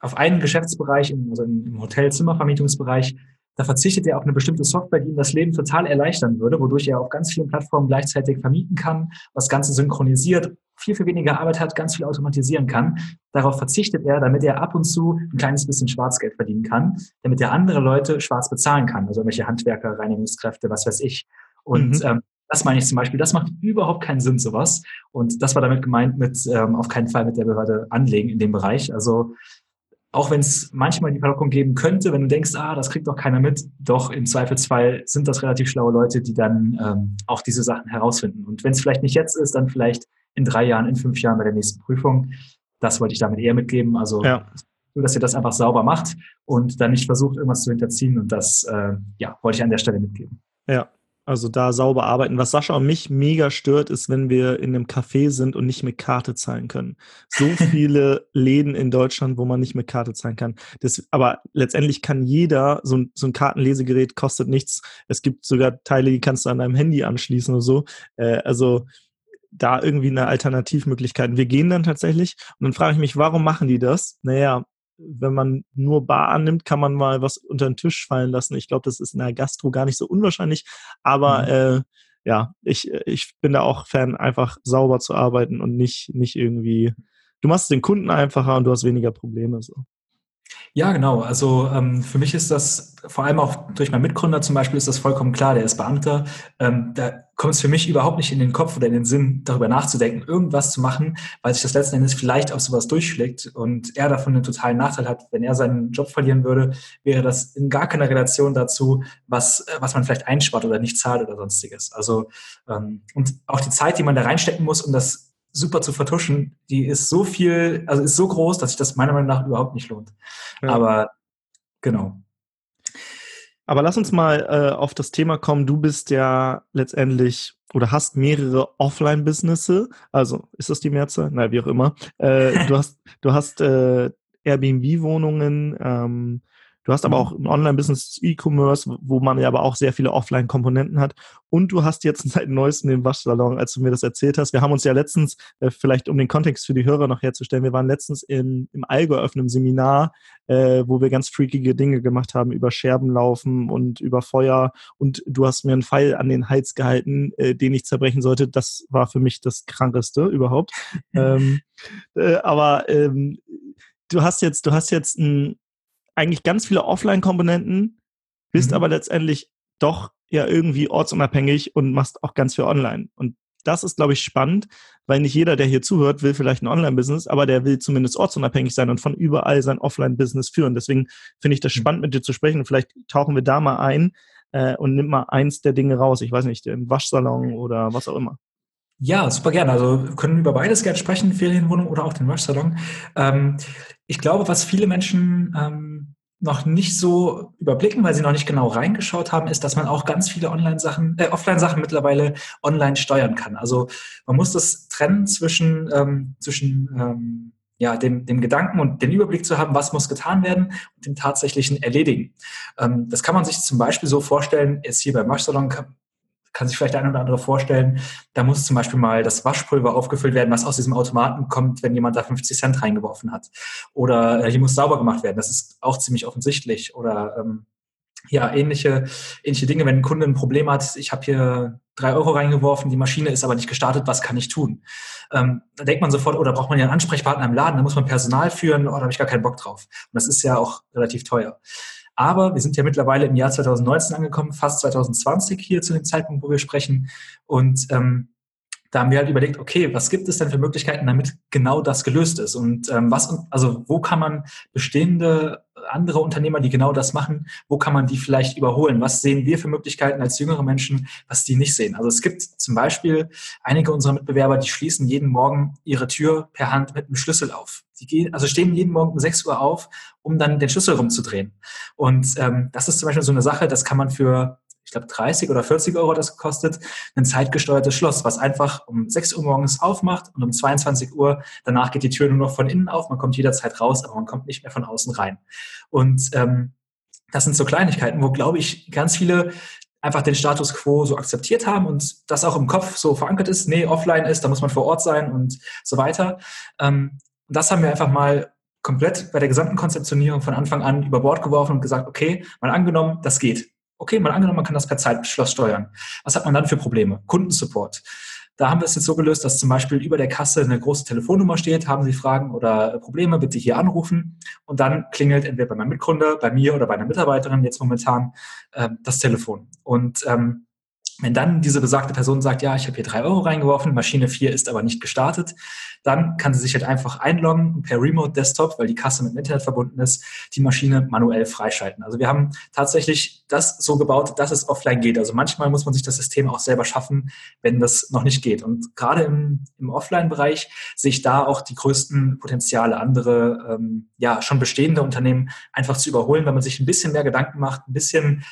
auf einen Geschäftsbereich, also im Hotelzimmervermietungsbereich, da verzichtet er auf eine bestimmte Software, die ihm das Leben total erleichtern würde, wodurch er auf ganz vielen Plattformen gleichzeitig vermieten kann, das Ganze synchronisiert, viel, viel weniger Arbeit hat, ganz viel automatisieren kann. Darauf verzichtet er, damit er ab und zu ein kleines bisschen Schwarzgeld verdienen kann, damit er andere Leute schwarz bezahlen kann, also welche Handwerker, Reinigungskräfte, was weiß ich. Und mhm. ähm, das meine ich zum Beispiel, das macht überhaupt keinen Sinn, sowas. Und das war damit gemeint mit ähm, auf keinen Fall mit der Behörde anlegen in dem Bereich. Also auch wenn es manchmal die Verlockung geben könnte, wenn du denkst, ah, das kriegt doch keiner mit, doch im Zweifelsfall sind das relativ schlaue Leute, die dann ähm, auch diese Sachen herausfinden. Und wenn es vielleicht nicht jetzt ist, dann vielleicht in drei Jahren, in fünf Jahren bei der nächsten Prüfung. Das wollte ich damit eher mitgeben. Also ja. nur, dass ihr das einfach sauber macht und dann nicht versucht, irgendwas zu hinterziehen. Und das äh, ja, wollte ich an der Stelle mitgeben. Ja, also da sauber arbeiten. Was Sascha und mich mega stört, ist, wenn wir in einem Café sind und nicht mit Karte zahlen können. So viele Läden in Deutschland, wo man nicht mit Karte zahlen kann. Das, aber letztendlich kann jeder, so ein, so ein Kartenlesegerät kostet nichts. Es gibt sogar Teile, die kannst du an deinem Handy anschließen oder so. Äh, also da irgendwie eine Alternativmöglichkeit. Wir gehen dann tatsächlich und dann frage ich mich, warum machen die das? Naja, wenn man nur Bar annimmt, kann man mal was unter den Tisch fallen lassen. Ich glaube, das ist in der Gastro gar nicht so unwahrscheinlich. Aber mhm. äh, ja, ich, ich bin da auch Fan, einfach sauber zu arbeiten und nicht, nicht irgendwie. Du machst den Kunden einfacher und du hast weniger Probleme. So. Ja, genau. Also ähm, für mich ist das, vor allem auch durch meinen Mitgründer zum Beispiel, ist das vollkommen klar, der ist Beamter. Ähm, da kommt es für mich überhaupt nicht in den Kopf oder in den Sinn, darüber nachzudenken, irgendwas zu machen, weil sich das letzten Endes vielleicht auf sowas durchschlägt und er davon einen totalen Nachteil hat. Wenn er seinen Job verlieren würde, wäre das in gar keiner Relation dazu, was, äh, was man vielleicht einspart oder nicht zahlt oder sonstiges. Also ähm, und auch die Zeit, die man da reinstecken muss, um das super zu vertuschen, die ist so viel, also ist so groß, dass sich das meiner Meinung nach überhaupt nicht lohnt. Ja. Aber genau. Aber lass uns mal äh, auf das Thema kommen. Du bist ja letztendlich oder hast mehrere Offline-Businesse. Also ist das die Mehrzahl? Nein, wie auch immer. Äh, du hast, du hast äh, Airbnb-Wohnungen, ähm, Du hast aber mhm. auch ein Online-Business, E-Commerce, wo man ja aber auch sehr viele Offline-Komponenten hat. Und du hast jetzt seit neuestem den Waschsalon, als du mir das erzählt hast. Wir haben uns ja letztens, äh, vielleicht um den Kontext für die Hörer noch herzustellen, wir waren letztens in, im Allgäu auf einem Seminar, äh, wo wir ganz freakige Dinge gemacht haben über Scherbenlaufen und über Feuer. Und du hast mir einen Pfeil an den Hals gehalten, äh, den ich zerbrechen sollte. Das war für mich das Krankeste überhaupt. ähm, äh, aber ähm, du hast jetzt, du hast jetzt ein eigentlich ganz viele Offline-Komponenten, bist mhm. aber letztendlich doch ja irgendwie ortsunabhängig und machst auch ganz viel online. Und das ist, glaube ich, spannend, weil nicht jeder, der hier zuhört, will vielleicht ein Online-Business, aber der will zumindest ortsunabhängig sein und von überall sein Offline-Business führen. Deswegen finde ich das mhm. spannend, mit dir zu sprechen. Vielleicht tauchen wir da mal ein äh, und nimm mal eins der Dinge raus. Ich weiß nicht, im Waschsalon oder was auch immer. Ja, super gerne. Also wir können über beides gerne sprechen, Ferienwohnung oder auch den Waschsalon. Ähm, ich glaube, was viele Menschen ähm, noch nicht so überblicken, weil sie noch nicht genau reingeschaut haben, ist, dass man auch ganz viele Online-Sachen, äh, Offline-Sachen mittlerweile online steuern kann. Also man muss das trennen zwischen, ähm, zwischen ähm, ja, dem, dem Gedanken und den Überblick zu haben, was muss getan werden und dem tatsächlichen Erledigen. Ähm, das kann man sich zum Beispiel so vorstellen, jetzt hier beim Waschsalon kann sich vielleicht der eine oder andere vorstellen, da muss zum Beispiel mal das Waschpulver aufgefüllt werden, was aus diesem Automaten kommt, wenn jemand da 50 Cent reingeworfen hat. Oder äh, hier muss sauber gemacht werden. Das ist auch ziemlich offensichtlich. Oder ähm, ja, ähnliche, ähnliche Dinge, wenn ein Kunde ein Problem hat, ich habe hier drei Euro reingeworfen, die Maschine ist aber nicht gestartet, was kann ich tun? Ähm, da denkt man sofort, oder braucht man ja einen Ansprechpartner im Laden, da muss man Personal führen, oder habe ich gar keinen Bock drauf. Und das ist ja auch relativ teuer. Aber wir sind ja mittlerweile im Jahr 2019 angekommen, fast 2020 hier zu dem Zeitpunkt, wo wir sprechen. Und ähm, da haben wir halt überlegt, okay, was gibt es denn für Möglichkeiten, damit genau das gelöst ist? Und ähm, was, also wo kann man bestehende andere Unternehmer, die genau das machen, wo kann man die vielleicht überholen? Was sehen wir für Möglichkeiten als jüngere Menschen, was die nicht sehen? Also es gibt zum Beispiel einige unserer Mitbewerber, die schließen jeden Morgen ihre Tür per Hand mit einem Schlüssel auf. Die gehen, also stehen jeden Morgen um 6 Uhr auf, um dann den Schlüssel rumzudrehen. Und ähm, das ist zum Beispiel so eine Sache, das kann man für ich glaube 30 oder 40 Euro das kostet, ein zeitgesteuertes Schloss, was einfach um 6 Uhr morgens aufmacht und um 22 Uhr danach geht die Tür nur noch von innen auf, man kommt jederzeit raus, aber man kommt nicht mehr von außen rein. Und ähm, das sind so Kleinigkeiten, wo, glaube ich, ganz viele einfach den Status quo so akzeptiert haben und das auch im Kopf so verankert ist, nee, offline ist, da muss man vor Ort sein und so weiter. Ähm, und das haben wir einfach mal komplett bei der gesamten Konzeptionierung von Anfang an über Bord geworfen und gesagt, okay, mal angenommen, das geht. Okay, mal angenommen, man kann das per Zeitschloss steuern. Was hat man dann für Probleme? Kundensupport. Da haben wir es jetzt so gelöst, dass zum Beispiel über der Kasse eine große Telefonnummer steht, haben Sie Fragen oder Probleme, bitte hier anrufen. Und dann klingelt entweder bei meinem Mitgründer, bei mir oder bei einer Mitarbeiterin jetzt momentan äh, das Telefon. Und ähm, wenn dann diese besagte Person sagt, ja, ich habe hier drei Euro reingeworfen, Maschine 4 ist aber nicht gestartet, dann kann sie sich halt einfach einloggen per Remote Desktop, weil die Kasse mit dem Internet verbunden ist, die Maschine manuell freischalten. Also wir haben tatsächlich das so gebaut, dass es offline geht. Also manchmal muss man sich das System auch selber schaffen, wenn das noch nicht geht. Und gerade im, im Offline-Bereich sehe ich da auch die größten Potenziale, andere, ähm, ja, schon bestehende Unternehmen einfach zu überholen, wenn man sich ein bisschen mehr Gedanken macht, ein bisschen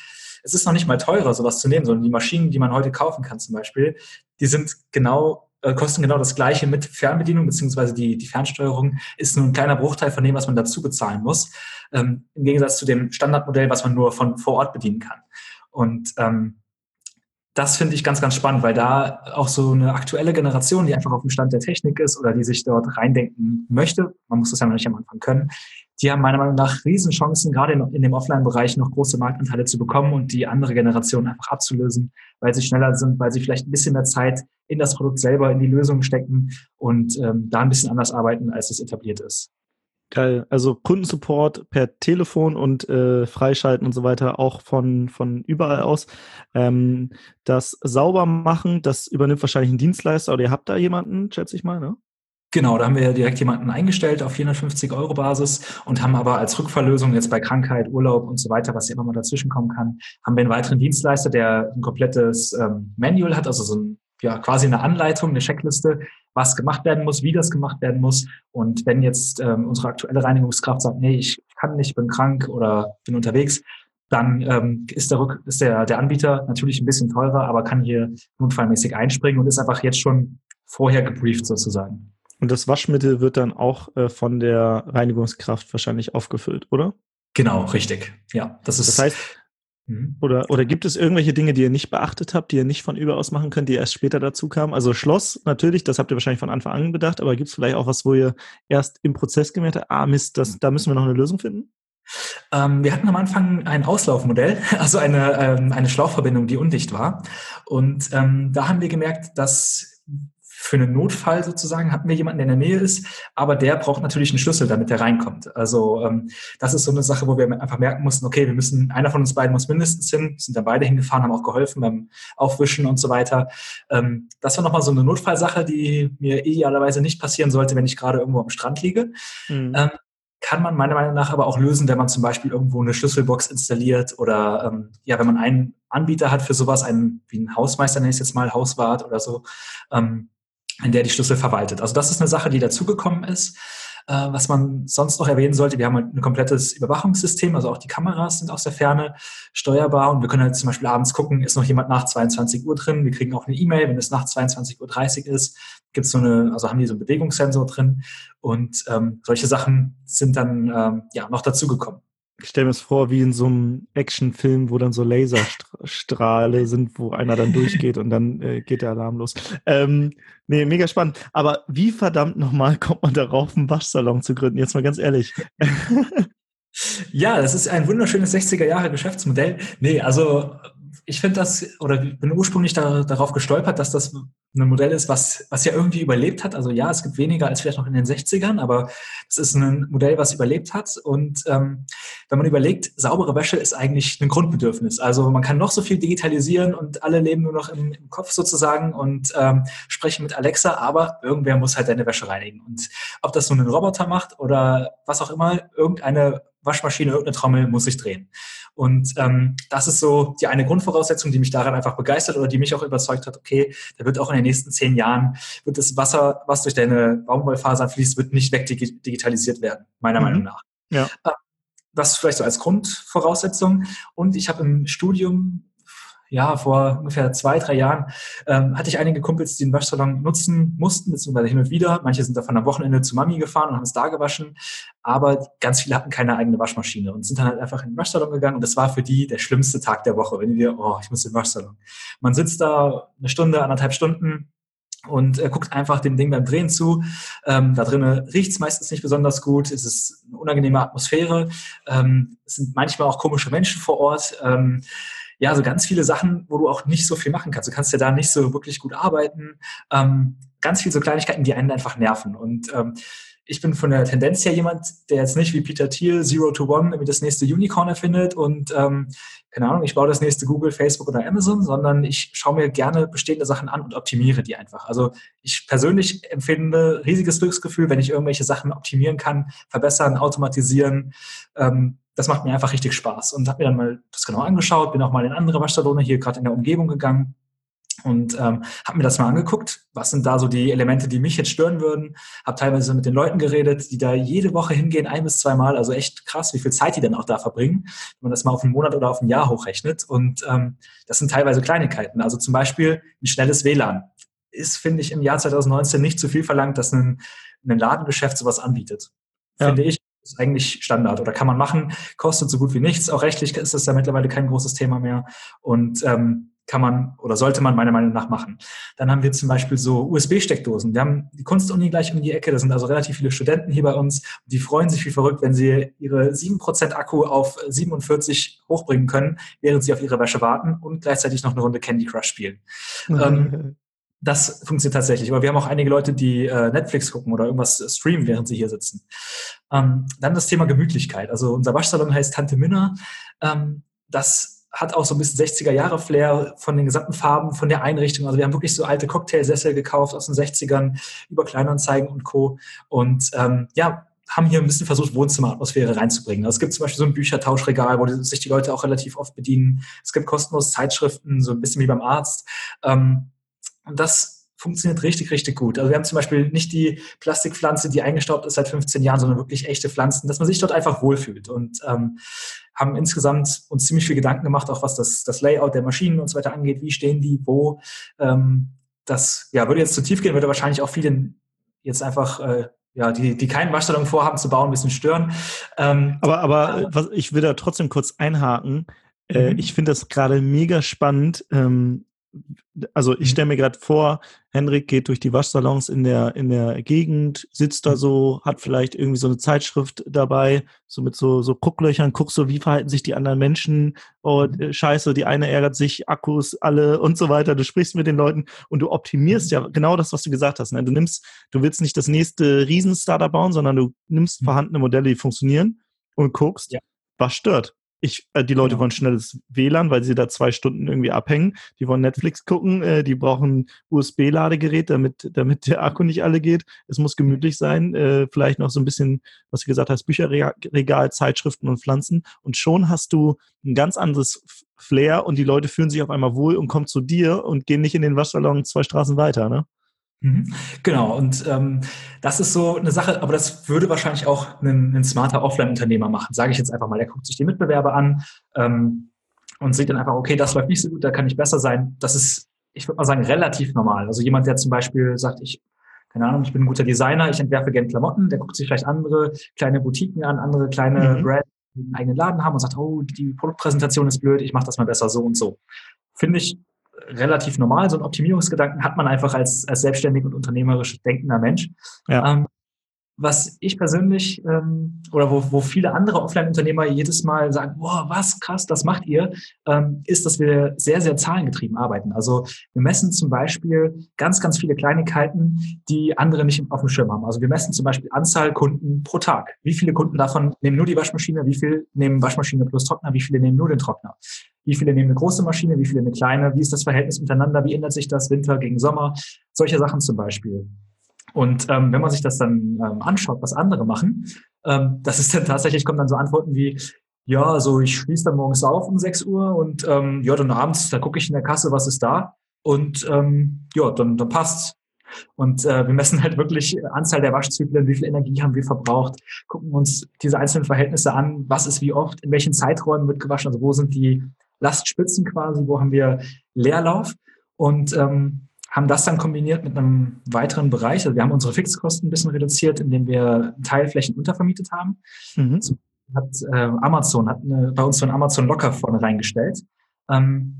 es ist noch nicht mal teurer, sowas zu nehmen, sondern die Maschinen, die man heute kaufen kann zum Beispiel, die sind genau, äh, kosten genau das gleiche mit Fernbedienung, beziehungsweise die, die Fernsteuerung ist nur ein kleiner Bruchteil von dem, was man dazu bezahlen muss, ähm, im Gegensatz zu dem Standardmodell, was man nur von vor Ort bedienen kann. Und ähm, das finde ich ganz, ganz spannend, weil da auch so eine aktuelle Generation, die einfach auf dem Stand der Technik ist oder die sich dort reindenken möchte, man muss das ja noch nicht am Anfang können, die haben meiner Meinung nach Riesenchancen, gerade in, in dem Offline-Bereich noch große Marktanteile zu bekommen und die andere Generation einfach abzulösen, weil sie schneller sind, weil sie vielleicht ein bisschen mehr Zeit in das Produkt selber, in die Lösung stecken und ähm, da ein bisschen anders arbeiten, als es etabliert ist. Geil. Also Kundensupport per Telefon und äh, Freischalten und so weiter auch von, von überall aus. Ähm, das Saubermachen, das übernimmt wahrscheinlich ein Dienstleister oder ihr habt da jemanden, schätze ich mal, ne? Genau, da haben wir ja direkt jemanden eingestellt auf 450 Euro Basis und haben aber als Rückverlösung jetzt bei Krankheit, Urlaub und so weiter, was ja immer mal dazwischen kommen kann, haben wir einen weiteren Dienstleister, der ein komplettes ähm, Manual hat, also so ein, ja, quasi eine Anleitung, eine Checkliste, was gemacht werden muss, wie das gemacht werden muss. Und wenn jetzt ähm, unsere aktuelle Reinigungskraft sagt, nee, ich kann nicht, bin krank oder bin unterwegs, dann ähm, ist, der, Rück ist der, der Anbieter natürlich ein bisschen teurer, aber kann hier notfallmäßig einspringen und ist einfach jetzt schon vorher gebrieft sozusagen. Und das Waschmittel wird dann auch äh, von der Reinigungskraft wahrscheinlich aufgefüllt, oder? Genau, richtig. Ja, das ist. Das heißt, mhm. oder, oder gibt es irgendwelche Dinge, die ihr nicht beachtet habt, die ihr nicht von überaus machen könnt, die erst später dazu kamen? Also Schloss natürlich, das habt ihr wahrscheinlich von Anfang an bedacht, aber gibt es vielleicht auch was, wo ihr erst im Prozess gemerkt habt, ah Mist, das, da müssen wir noch eine Lösung finden? Ähm, wir hatten am Anfang ein Auslaufmodell, also eine, ähm, eine Schlauchverbindung, die undicht war. Und ähm, da haben wir gemerkt, dass für einen Notfall sozusagen hatten wir jemanden, der in der Nähe ist, aber der braucht natürlich einen Schlüssel, damit der reinkommt. Also ähm, das ist so eine Sache, wo wir einfach merken mussten, okay, wir müssen, einer von uns beiden muss mindestens hin, sind dann beide hingefahren, haben auch geholfen beim Aufwischen und so weiter. Ähm, das war nochmal so eine Notfallsache, die mir idealerweise nicht passieren sollte, wenn ich gerade irgendwo am Strand liege. Mhm. Ähm, kann man meiner Meinung nach aber auch lösen, wenn man zum Beispiel irgendwo eine Schlüsselbox installiert oder ähm, ja, wenn man einen Anbieter hat für sowas, einen wie ein Hausmeister nenne ich es jetzt mal, Hauswart oder so, ähm, in der die Schlüssel verwaltet. Also das ist eine Sache, die dazugekommen ist. Äh, was man sonst noch erwähnen sollte, wir haben halt ein komplettes Überwachungssystem, also auch die Kameras sind aus der Ferne steuerbar und wir können halt zum Beispiel abends gucken, ist noch jemand nach 22 Uhr drin. Wir kriegen auch eine E-Mail, wenn es nach 22.30 Uhr ist, gibt es so eine, also haben die so einen Bewegungssensor drin und ähm, solche Sachen sind dann ähm, ja noch dazugekommen ich stelle mir das vor wie in so einem Actionfilm, wo dann so Laserstrahle sind, wo einer dann durchgeht und dann äh, geht der Alarm los. Ähm, nee, mega spannend. Aber wie verdammt nochmal kommt man darauf, einen Waschsalon zu gründen? Jetzt mal ganz ehrlich. ja, das ist ein wunderschönes 60er Jahre Geschäftsmodell. Nee, also ich finde das, oder bin ursprünglich da, darauf gestolpert, dass das ein Modell ist, was, was ja irgendwie überlebt hat. Also ja, es gibt weniger als vielleicht noch in den 60ern, aber es ist ein Modell, was überlebt hat. Und ähm, wenn man überlegt, saubere Wäsche ist eigentlich ein Grundbedürfnis. Also man kann noch so viel digitalisieren und alle leben nur noch im, im Kopf sozusagen und ähm, sprechen mit Alexa, aber irgendwer muss halt deine Wäsche reinigen. Und ob das nun ein Roboter macht oder was auch immer, irgendeine Waschmaschine, irgendeine Trommel muss sich drehen. Und ähm, das ist so die eine Grundvoraussetzung, die mich daran einfach begeistert oder die mich auch überzeugt hat, okay, da wird auch in den nächsten zehn Jahren, wird das Wasser, was durch deine Baumwollfasern fließt, wird nicht wegdigitalisiert werden, meiner mhm. Meinung nach. Ja. Ähm, das vielleicht so als Grundvoraussetzung. Und ich habe im Studium ja, vor ungefähr zwei, drei Jahren ähm, hatte ich einige Kumpels, die den Waschsalon nutzen mussten, beziehungsweise hin und wieder. Manche sind davon am Wochenende zu Mami gefahren und haben es da gewaschen. Aber ganz viele hatten keine eigene Waschmaschine und sind dann halt einfach in den Waschsalon gegangen. Und das war für die der schlimmste Tag der Woche, wenn die oh, ich muss in den Waschsalon. Man sitzt da eine Stunde, anderthalb Stunden und äh, guckt einfach dem Ding beim Drehen zu. Ähm, da drinnen riecht es meistens nicht besonders gut. Es ist eine unangenehme Atmosphäre. Ähm, es sind manchmal auch komische Menschen vor Ort. Ähm, ja, so ganz viele Sachen, wo du auch nicht so viel machen kannst. Du kannst ja da nicht so wirklich gut arbeiten. Ähm, ganz viele so Kleinigkeiten, die einen einfach nerven. Und ähm, ich bin von der Tendenz her jemand, der jetzt nicht wie Peter Thiel Zero to One irgendwie das nächste Unicorn erfindet und ähm, keine Ahnung, ich baue das nächste Google, Facebook oder Amazon, sondern ich schaue mir gerne bestehende Sachen an und optimiere die einfach. Also ich persönlich empfinde riesiges Glücksgefühl, wenn ich irgendwelche Sachen optimieren kann, verbessern, automatisieren. Ähm, das macht mir einfach richtig Spaß und habe mir dann mal das genau angeschaut, bin auch mal in andere Waschsalone hier gerade in der Umgebung gegangen und ähm, habe mir das mal angeguckt. Was sind da so die Elemente, die mich jetzt stören würden? Habe teilweise mit den Leuten geredet, die da jede Woche hingehen, ein bis zweimal. Also echt krass, wie viel Zeit die dann auch da verbringen, wenn man das mal auf einen Monat oder auf ein Jahr hochrechnet. Und ähm, das sind teilweise Kleinigkeiten. Also zum Beispiel ein schnelles WLAN ist, finde ich, im Jahr 2019 nicht zu viel verlangt, dass ein, ein Ladengeschäft sowas anbietet. Ja. Finde ich ist eigentlich Standard oder kann man machen, kostet so gut wie nichts. Auch rechtlich ist das ja mittlerweile kein großes Thema mehr und ähm, kann man oder sollte man meiner Meinung nach machen. Dann haben wir zum Beispiel so USB-Steckdosen. Wir haben die Kunstuni gleich um die Ecke. Da sind also relativ viele Studenten hier bei uns. Die freuen sich wie verrückt, wenn sie ihre 7% Akku auf 47 hochbringen können, während sie auf ihre Wäsche warten und gleichzeitig noch eine Runde Candy Crush spielen. ähm, das funktioniert tatsächlich. Aber wir haben auch einige Leute, die äh, Netflix gucken oder irgendwas streamen, während sie hier sitzen. Ähm, dann das Thema Gemütlichkeit. Also unser Waschsalon heißt Tante Minna. Ähm, das hat auch so ein bisschen 60er Jahre Flair von den gesamten Farben, von der Einrichtung. Also wir haben wirklich so alte Cocktailsessel gekauft aus den 60ern über Kleinanzeigen und Co. Und ähm, ja, haben hier ein bisschen versucht, Wohnzimmeratmosphäre reinzubringen. Also es gibt zum Beispiel so ein Büchertauschregal, wo sich die Leute auch relativ oft bedienen. Es gibt kostenlose Zeitschriften, so ein bisschen wie beim Arzt. Ähm, und das funktioniert richtig, richtig gut. Also wir haben zum Beispiel nicht die Plastikpflanze, die eingestaubt ist seit 15 Jahren, sondern wirklich echte Pflanzen, dass man sich dort einfach wohlfühlt und ähm, haben insgesamt uns ziemlich viel Gedanken gemacht, auch was das, das Layout der Maschinen und so weiter angeht. Wie stehen die, wo? Ähm, das ja, würde jetzt zu tief gehen, würde wahrscheinlich auch vielen jetzt einfach äh, ja, die, die keinen Waschsalon vorhaben zu bauen, ein bisschen stören. Ähm, aber aber was, ich will da trotzdem kurz einhaken. Äh, mhm. Ich finde das gerade mega spannend. Ähm, also ich mhm. stelle mir gerade vor, Henrik geht durch die Waschsalons in der, in der Gegend, sitzt da mhm. so, hat vielleicht irgendwie so eine Zeitschrift dabei, so mit so, so Gucklöchern, guckst so, wie verhalten sich die anderen Menschen, oh, äh, scheiße, die eine ärgert sich, Akkus alle und so weiter. Du sprichst mit den Leuten und du optimierst ja genau das, was du gesagt hast. Ne? Du nimmst, du willst nicht das nächste Riesenstarter bauen, sondern du nimmst vorhandene Modelle, die funktionieren und guckst, ja. was stört ich, äh, die Leute genau. wollen schnelles WLAN, weil sie da zwei Stunden irgendwie abhängen. Die wollen Netflix gucken, äh, die brauchen USB-Ladegerät, damit, damit der Akku nicht alle geht. Es muss gemütlich sein, äh, vielleicht noch so ein bisschen, was du gesagt hast, Bücherregal, Zeitschriften und Pflanzen. Und schon hast du ein ganz anderes Flair und die Leute fühlen sich auf einmal wohl und kommen zu dir und gehen nicht in den Waschsalon zwei Straßen weiter, ne? Mhm. Genau, und ähm, das ist so eine Sache, aber das würde wahrscheinlich auch ein, ein smarter Offline-Unternehmer machen, sage ich jetzt einfach mal. Der guckt sich die Mitbewerber an ähm, und sieht dann einfach, okay, das läuft nicht so gut, da kann ich besser sein. Das ist, ich würde mal sagen, relativ normal. Also jemand, der zum Beispiel sagt, ich, keine Ahnung, ich bin ein guter Designer, ich entwerfe gerne Klamotten, der guckt sich vielleicht andere kleine Boutiquen an, andere kleine mhm. Brands, die einen eigenen Laden haben und sagt, oh, die Produktpräsentation ist blöd, ich mache das mal besser so und so. Finde ich relativ normal. So einen Optimierungsgedanken hat man einfach als, als selbstständig und unternehmerisch denkender Mensch. Ja. Ähm, was ich persönlich ähm, oder wo, wo viele andere Offline-Unternehmer jedes Mal sagen, boah, was krass, das macht ihr, ähm, ist, dass wir sehr, sehr zahlengetrieben arbeiten. Also wir messen zum Beispiel ganz, ganz viele Kleinigkeiten, die andere nicht auf dem Schirm haben. Also wir messen zum Beispiel Anzahl Kunden pro Tag. Wie viele Kunden davon nehmen nur die Waschmaschine, wie viele nehmen Waschmaschine plus Trockner, wie viele nehmen nur den Trockner. Wie viele nehmen eine große Maschine, wie viele eine kleine, wie ist das Verhältnis miteinander, wie ändert sich das Winter gegen Sommer, solche Sachen zum Beispiel. Und ähm, wenn man sich das dann ähm, anschaut, was andere machen, ähm, das ist dann tatsächlich, kommen dann so Antworten wie, ja, so ich schließe dann morgens auf um 6 Uhr und ähm, ja, dann abends, da gucke ich in der Kasse, was ist da und ähm, ja, dann, dann passt's. Und äh, wir messen halt wirklich Anzahl der Waschzyklen, wie viel Energie haben wir verbraucht, gucken uns diese einzelnen Verhältnisse an, was ist wie oft, in welchen Zeiträumen wird gewaschen, also wo sind die Lastspitzen quasi, wo haben wir Leerlauf und ähm, haben das dann kombiniert mit einem weiteren Bereich. Also wir haben unsere Fixkosten ein bisschen reduziert, indem wir Teilflächen untervermietet haben. Mhm. Hat, äh, Amazon hat eine, bei uns so ein Amazon Locker vorne reingestellt. Ähm,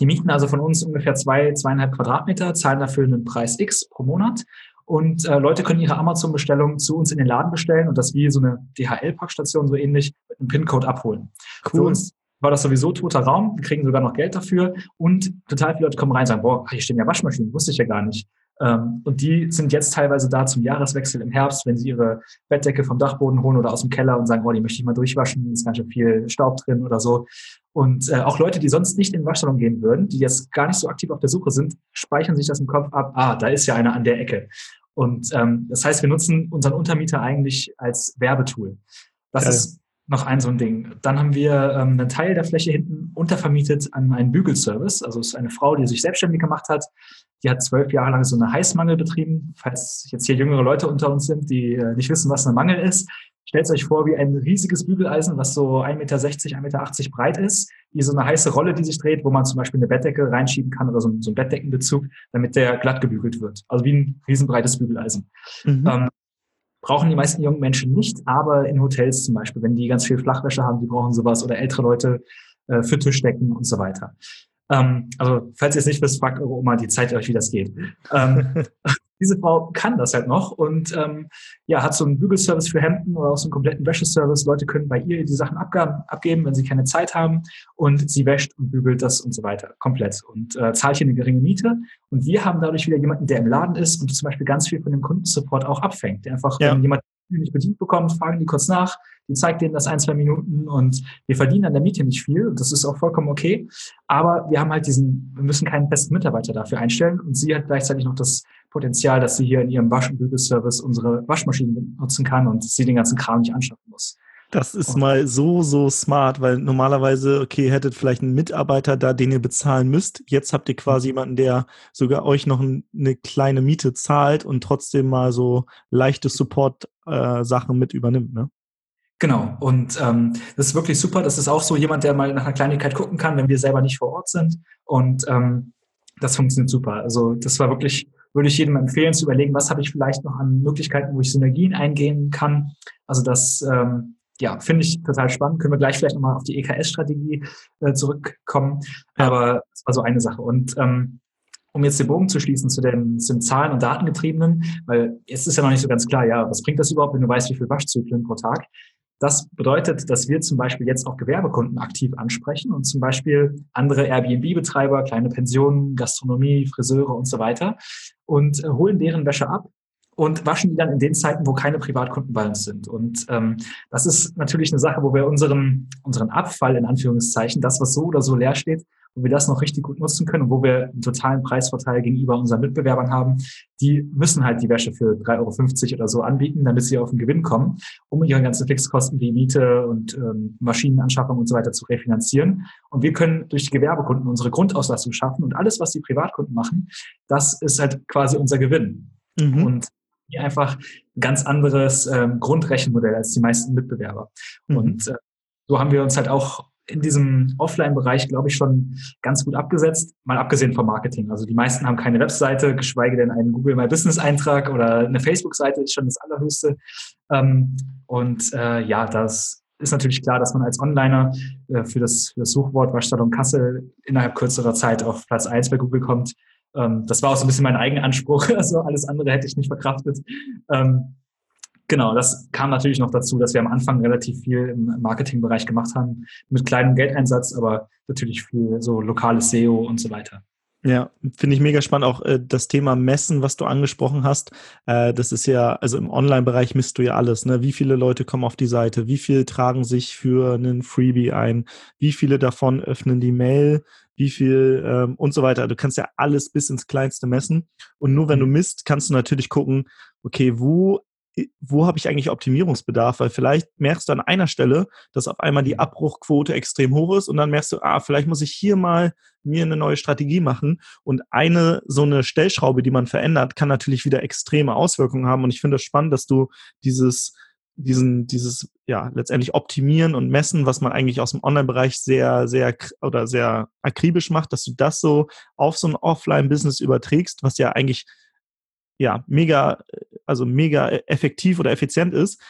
die mieten also von uns ungefähr zwei, zweieinhalb Quadratmeter, zahlen dafür einen Preis X pro Monat. Und äh, Leute können ihre Amazon-Bestellung zu uns in den Laden bestellen und das wie so eine DHL-Packstation so ähnlich mit einem PIN-Code abholen. Cool. Für uns war das sowieso toter Raum, wir kriegen sogar noch Geld dafür und total viele Leute kommen rein und sagen, boah, hier stehen ja Waschmaschinen, wusste ich ja gar nicht. Ähm, und die sind jetzt teilweise da zum Jahreswechsel im Herbst, wenn sie ihre Bettdecke vom Dachboden holen oder aus dem Keller und sagen, oh, die möchte ich mal durchwaschen, ist ganz schön viel Staub drin oder so. Und äh, auch Leute, die sonst nicht in den Waschsalon gehen würden, die jetzt gar nicht so aktiv auf der Suche sind, speichern sich das im Kopf ab, ah, da ist ja einer an der Ecke. Und ähm, das heißt, wir nutzen unseren Untermieter eigentlich als Werbetool. Das ja. ist noch ein so ein Ding. Dann haben wir ähm, einen Teil der Fläche hinten untervermietet an einen Bügelservice. Also es ist eine Frau, die sich selbstständig gemacht hat. Die hat zwölf Jahre lang so eine Heißmangel betrieben. Falls jetzt hier jüngere Leute unter uns sind, die äh, nicht wissen, was ein Mangel ist, stellt euch vor wie ein riesiges Bügeleisen, was so 1,60 Meter, 1,80 Meter breit ist, wie so eine heiße Rolle, die sich dreht, wo man zum Beispiel eine Bettdecke reinschieben kann oder so, so einen Bettdeckenbezug, damit der glatt gebügelt wird. Also wie ein riesenbreites Bügeleisen. Mhm. Ähm, brauchen die meisten jungen Menschen nicht, aber in Hotels zum Beispiel, wenn die ganz viel Flachwäsche haben, die brauchen sowas oder ältere Leute äh, für Tischdecken und so weiter. Ähm, also, falls ihr es nicht wisst, fragt eure Oma, die zeigt euch, wie das geht. Ähm, diese Frau kann das halt noch und ähm, ja, hat so einen Bügelservice für Hemden oder auch so einen kompletten Wäscheservice. Leute können bei ihr die Sachen abgeben, wenn sie keine Zeit haben und sie wäscht und bügelt das und so weiter komplett und äh, zahlt hier eine geringe Miete. Und wir haben dadurch wieder jemanden, der im Laden ist und zum Beispiel ganz viel von dem Kundensupport auch abfängt, der einfach, ja. wenn jemand nicht bedient bekommt, fragen die kurz nach, die zeigt denen das ein, zwei Minuten und wir verdienen an der Miete nicht viel und das ist auch vollkommen okay. Aber wir haben halt diesen, wir müssen keinen festen Mitarbeiter dafür einstellen und sie hat gleichzeitig noch das Potenzial, dass sie hier in ihrem Wasch- und Bügelservice unsere Waschmaschinen nutzen kann und sie den ganzen Kram nicht anschaffen muss. Das ist mal so, so smart, weil normalerweise, okay, hättet vielleicht einen Mitarbeiter da, den ihr bezahlen müsst. Jetzt habt ihr quasi jemanden, der sogar euch noch eine kleine Miete zahlt und trotzdem mal so leichte Support-Sachen äh, mit übernimmt, ne? Genau. Und ähm, das ist wirklich super. Das ist auch so jemand, der mal nach einer Kleinigkeit gucken kann, wenn wir selber nicht vor Ort sind. Und ähm, das funktioniert super. Also das war wirklich, würde ich jedem empfehlen, zu überlegen, was habe ich vielleicht noch an Möglichkeiten, wo ich Synergien eingehen kann. Also das ähm, ja, finde ich total spannend. Können wir gleich vielleicht nochmal auf die EKS-Strategie äh, zurückkommen. Ja. Aber das war so eine Sache. Und ähm, um jetzt den Bogen zu schließen zu den, zu den Zahlen- und Datengetriebenen, weil jetzt ist ja noch nicht so ganz klar, ja, was bringt das überhaupt, wenn du weißt, wie viel Waschzyklen pro Tag? Das bedeutet, dass wir zum Beispiel jetzt auch Gewerbekunden aktiv ansprechen und zum Beispiel andere Airbnb-Betreiber, kleine Pensionen, Gastronomie, Friseure und so weiter und äh, holen deren Wäsche ab und waschen die dann in den Zeiten, wo keine Privatkunden bei uns sind. Und ähm, das ist natürlich eine Sache, wo wir unseren, unseren Abfall, in Anführungszeichen, das, was so oder so leer steht, wo wir das noch richtig gut nutzen können und wo wir einen totalen Preisvorteil gegenüber unseren Mitbewerbern haben, die müssen halt die Wäsche für 3,50 Euro oder so anbieten, damit sie auf den Gewinn kommen, um ihre ganzen Fixkosten wie Miete und ähm, Maschinenanschaffung und so weiter zu refinanzieren. Und wir können durch die Gewerbekunden unsere Grundauslastung schaffen und alles, was die Privatkunden machen, das ist halt quasi unser Gewinn. Mhm. Und hier einfach ein ganz anderes ähm, Grundrechenmodell als die meisten Mitbewerber. Mhm. Und äh, so haben wir uns halt auch in diesem Offline-Bereich, glaube ich, schon ganz gut abgesetzt, mal abgesehen vom Marketing. Also die meisten haben keine Webseite, geschweige denn einen Google My Business-Eintrag oder eine Facebook-Seite ist schon das Allerhöchste. Ähm, und äh, ja, das ist natürlich klar, dass man als Onliner äh, für, das, für das Suchwort Waschsalon Kassel innerhalb kürzerer Zeit auf Platz eins bei Google kommt. Ähm, das war auch so ein bisschen mein eigener Anspruch. Also alles andere hätte ich nicht verkraftet. Genau, das kam natürlich noch dazu, dass wir am Anfang relativ viel im Marketingbereich gemacht haben, mit kleinem Geldeinsatz, aber natürlich viel so lokales SEO und so weiter. Ja, finde ich mega spannend. Auch äh, das Thema Messen, was du angesprochen hast. Äh, das ist ja, also im Online-Bereich misst du ja alles. Ne? Wie viele Leute kommen auf die Seite? Wie viel tragen sich für einen Freebie ein? Wie viele davon öffnen die Mail? Wie viel ähm, und so weiter. Du kannst ja alles bis ins Kleinste messen. Und nur wenn du mhm. misst, kannst du natürlich gucken, okay, wo wo habe ich eigentlich Optimierungsbedarf? Weil vielleicht merkst du an einer Stelle, dass auf einmal die mhm. Abbruchquote extrem hoch ist und dann merkst du, ah, vielleicht muss ich hier mal mir eine neue Strategie machen. Und eine so eine Stellschraube, die man verändert, kann natürlich wieder extreme Auswirkungen haben. Und ich finde es das spannend, dass du dieses diesen, dieses, ja, letztendlich optimieren und messen, was man eigentlich aus dem Online-Bereich sehr, sehr oder sehr akribisch macht, dass du das so auf so ein Offline-Business überträgst, was ja eigentlich ja, mega, also mega effektiv oder effizient ist.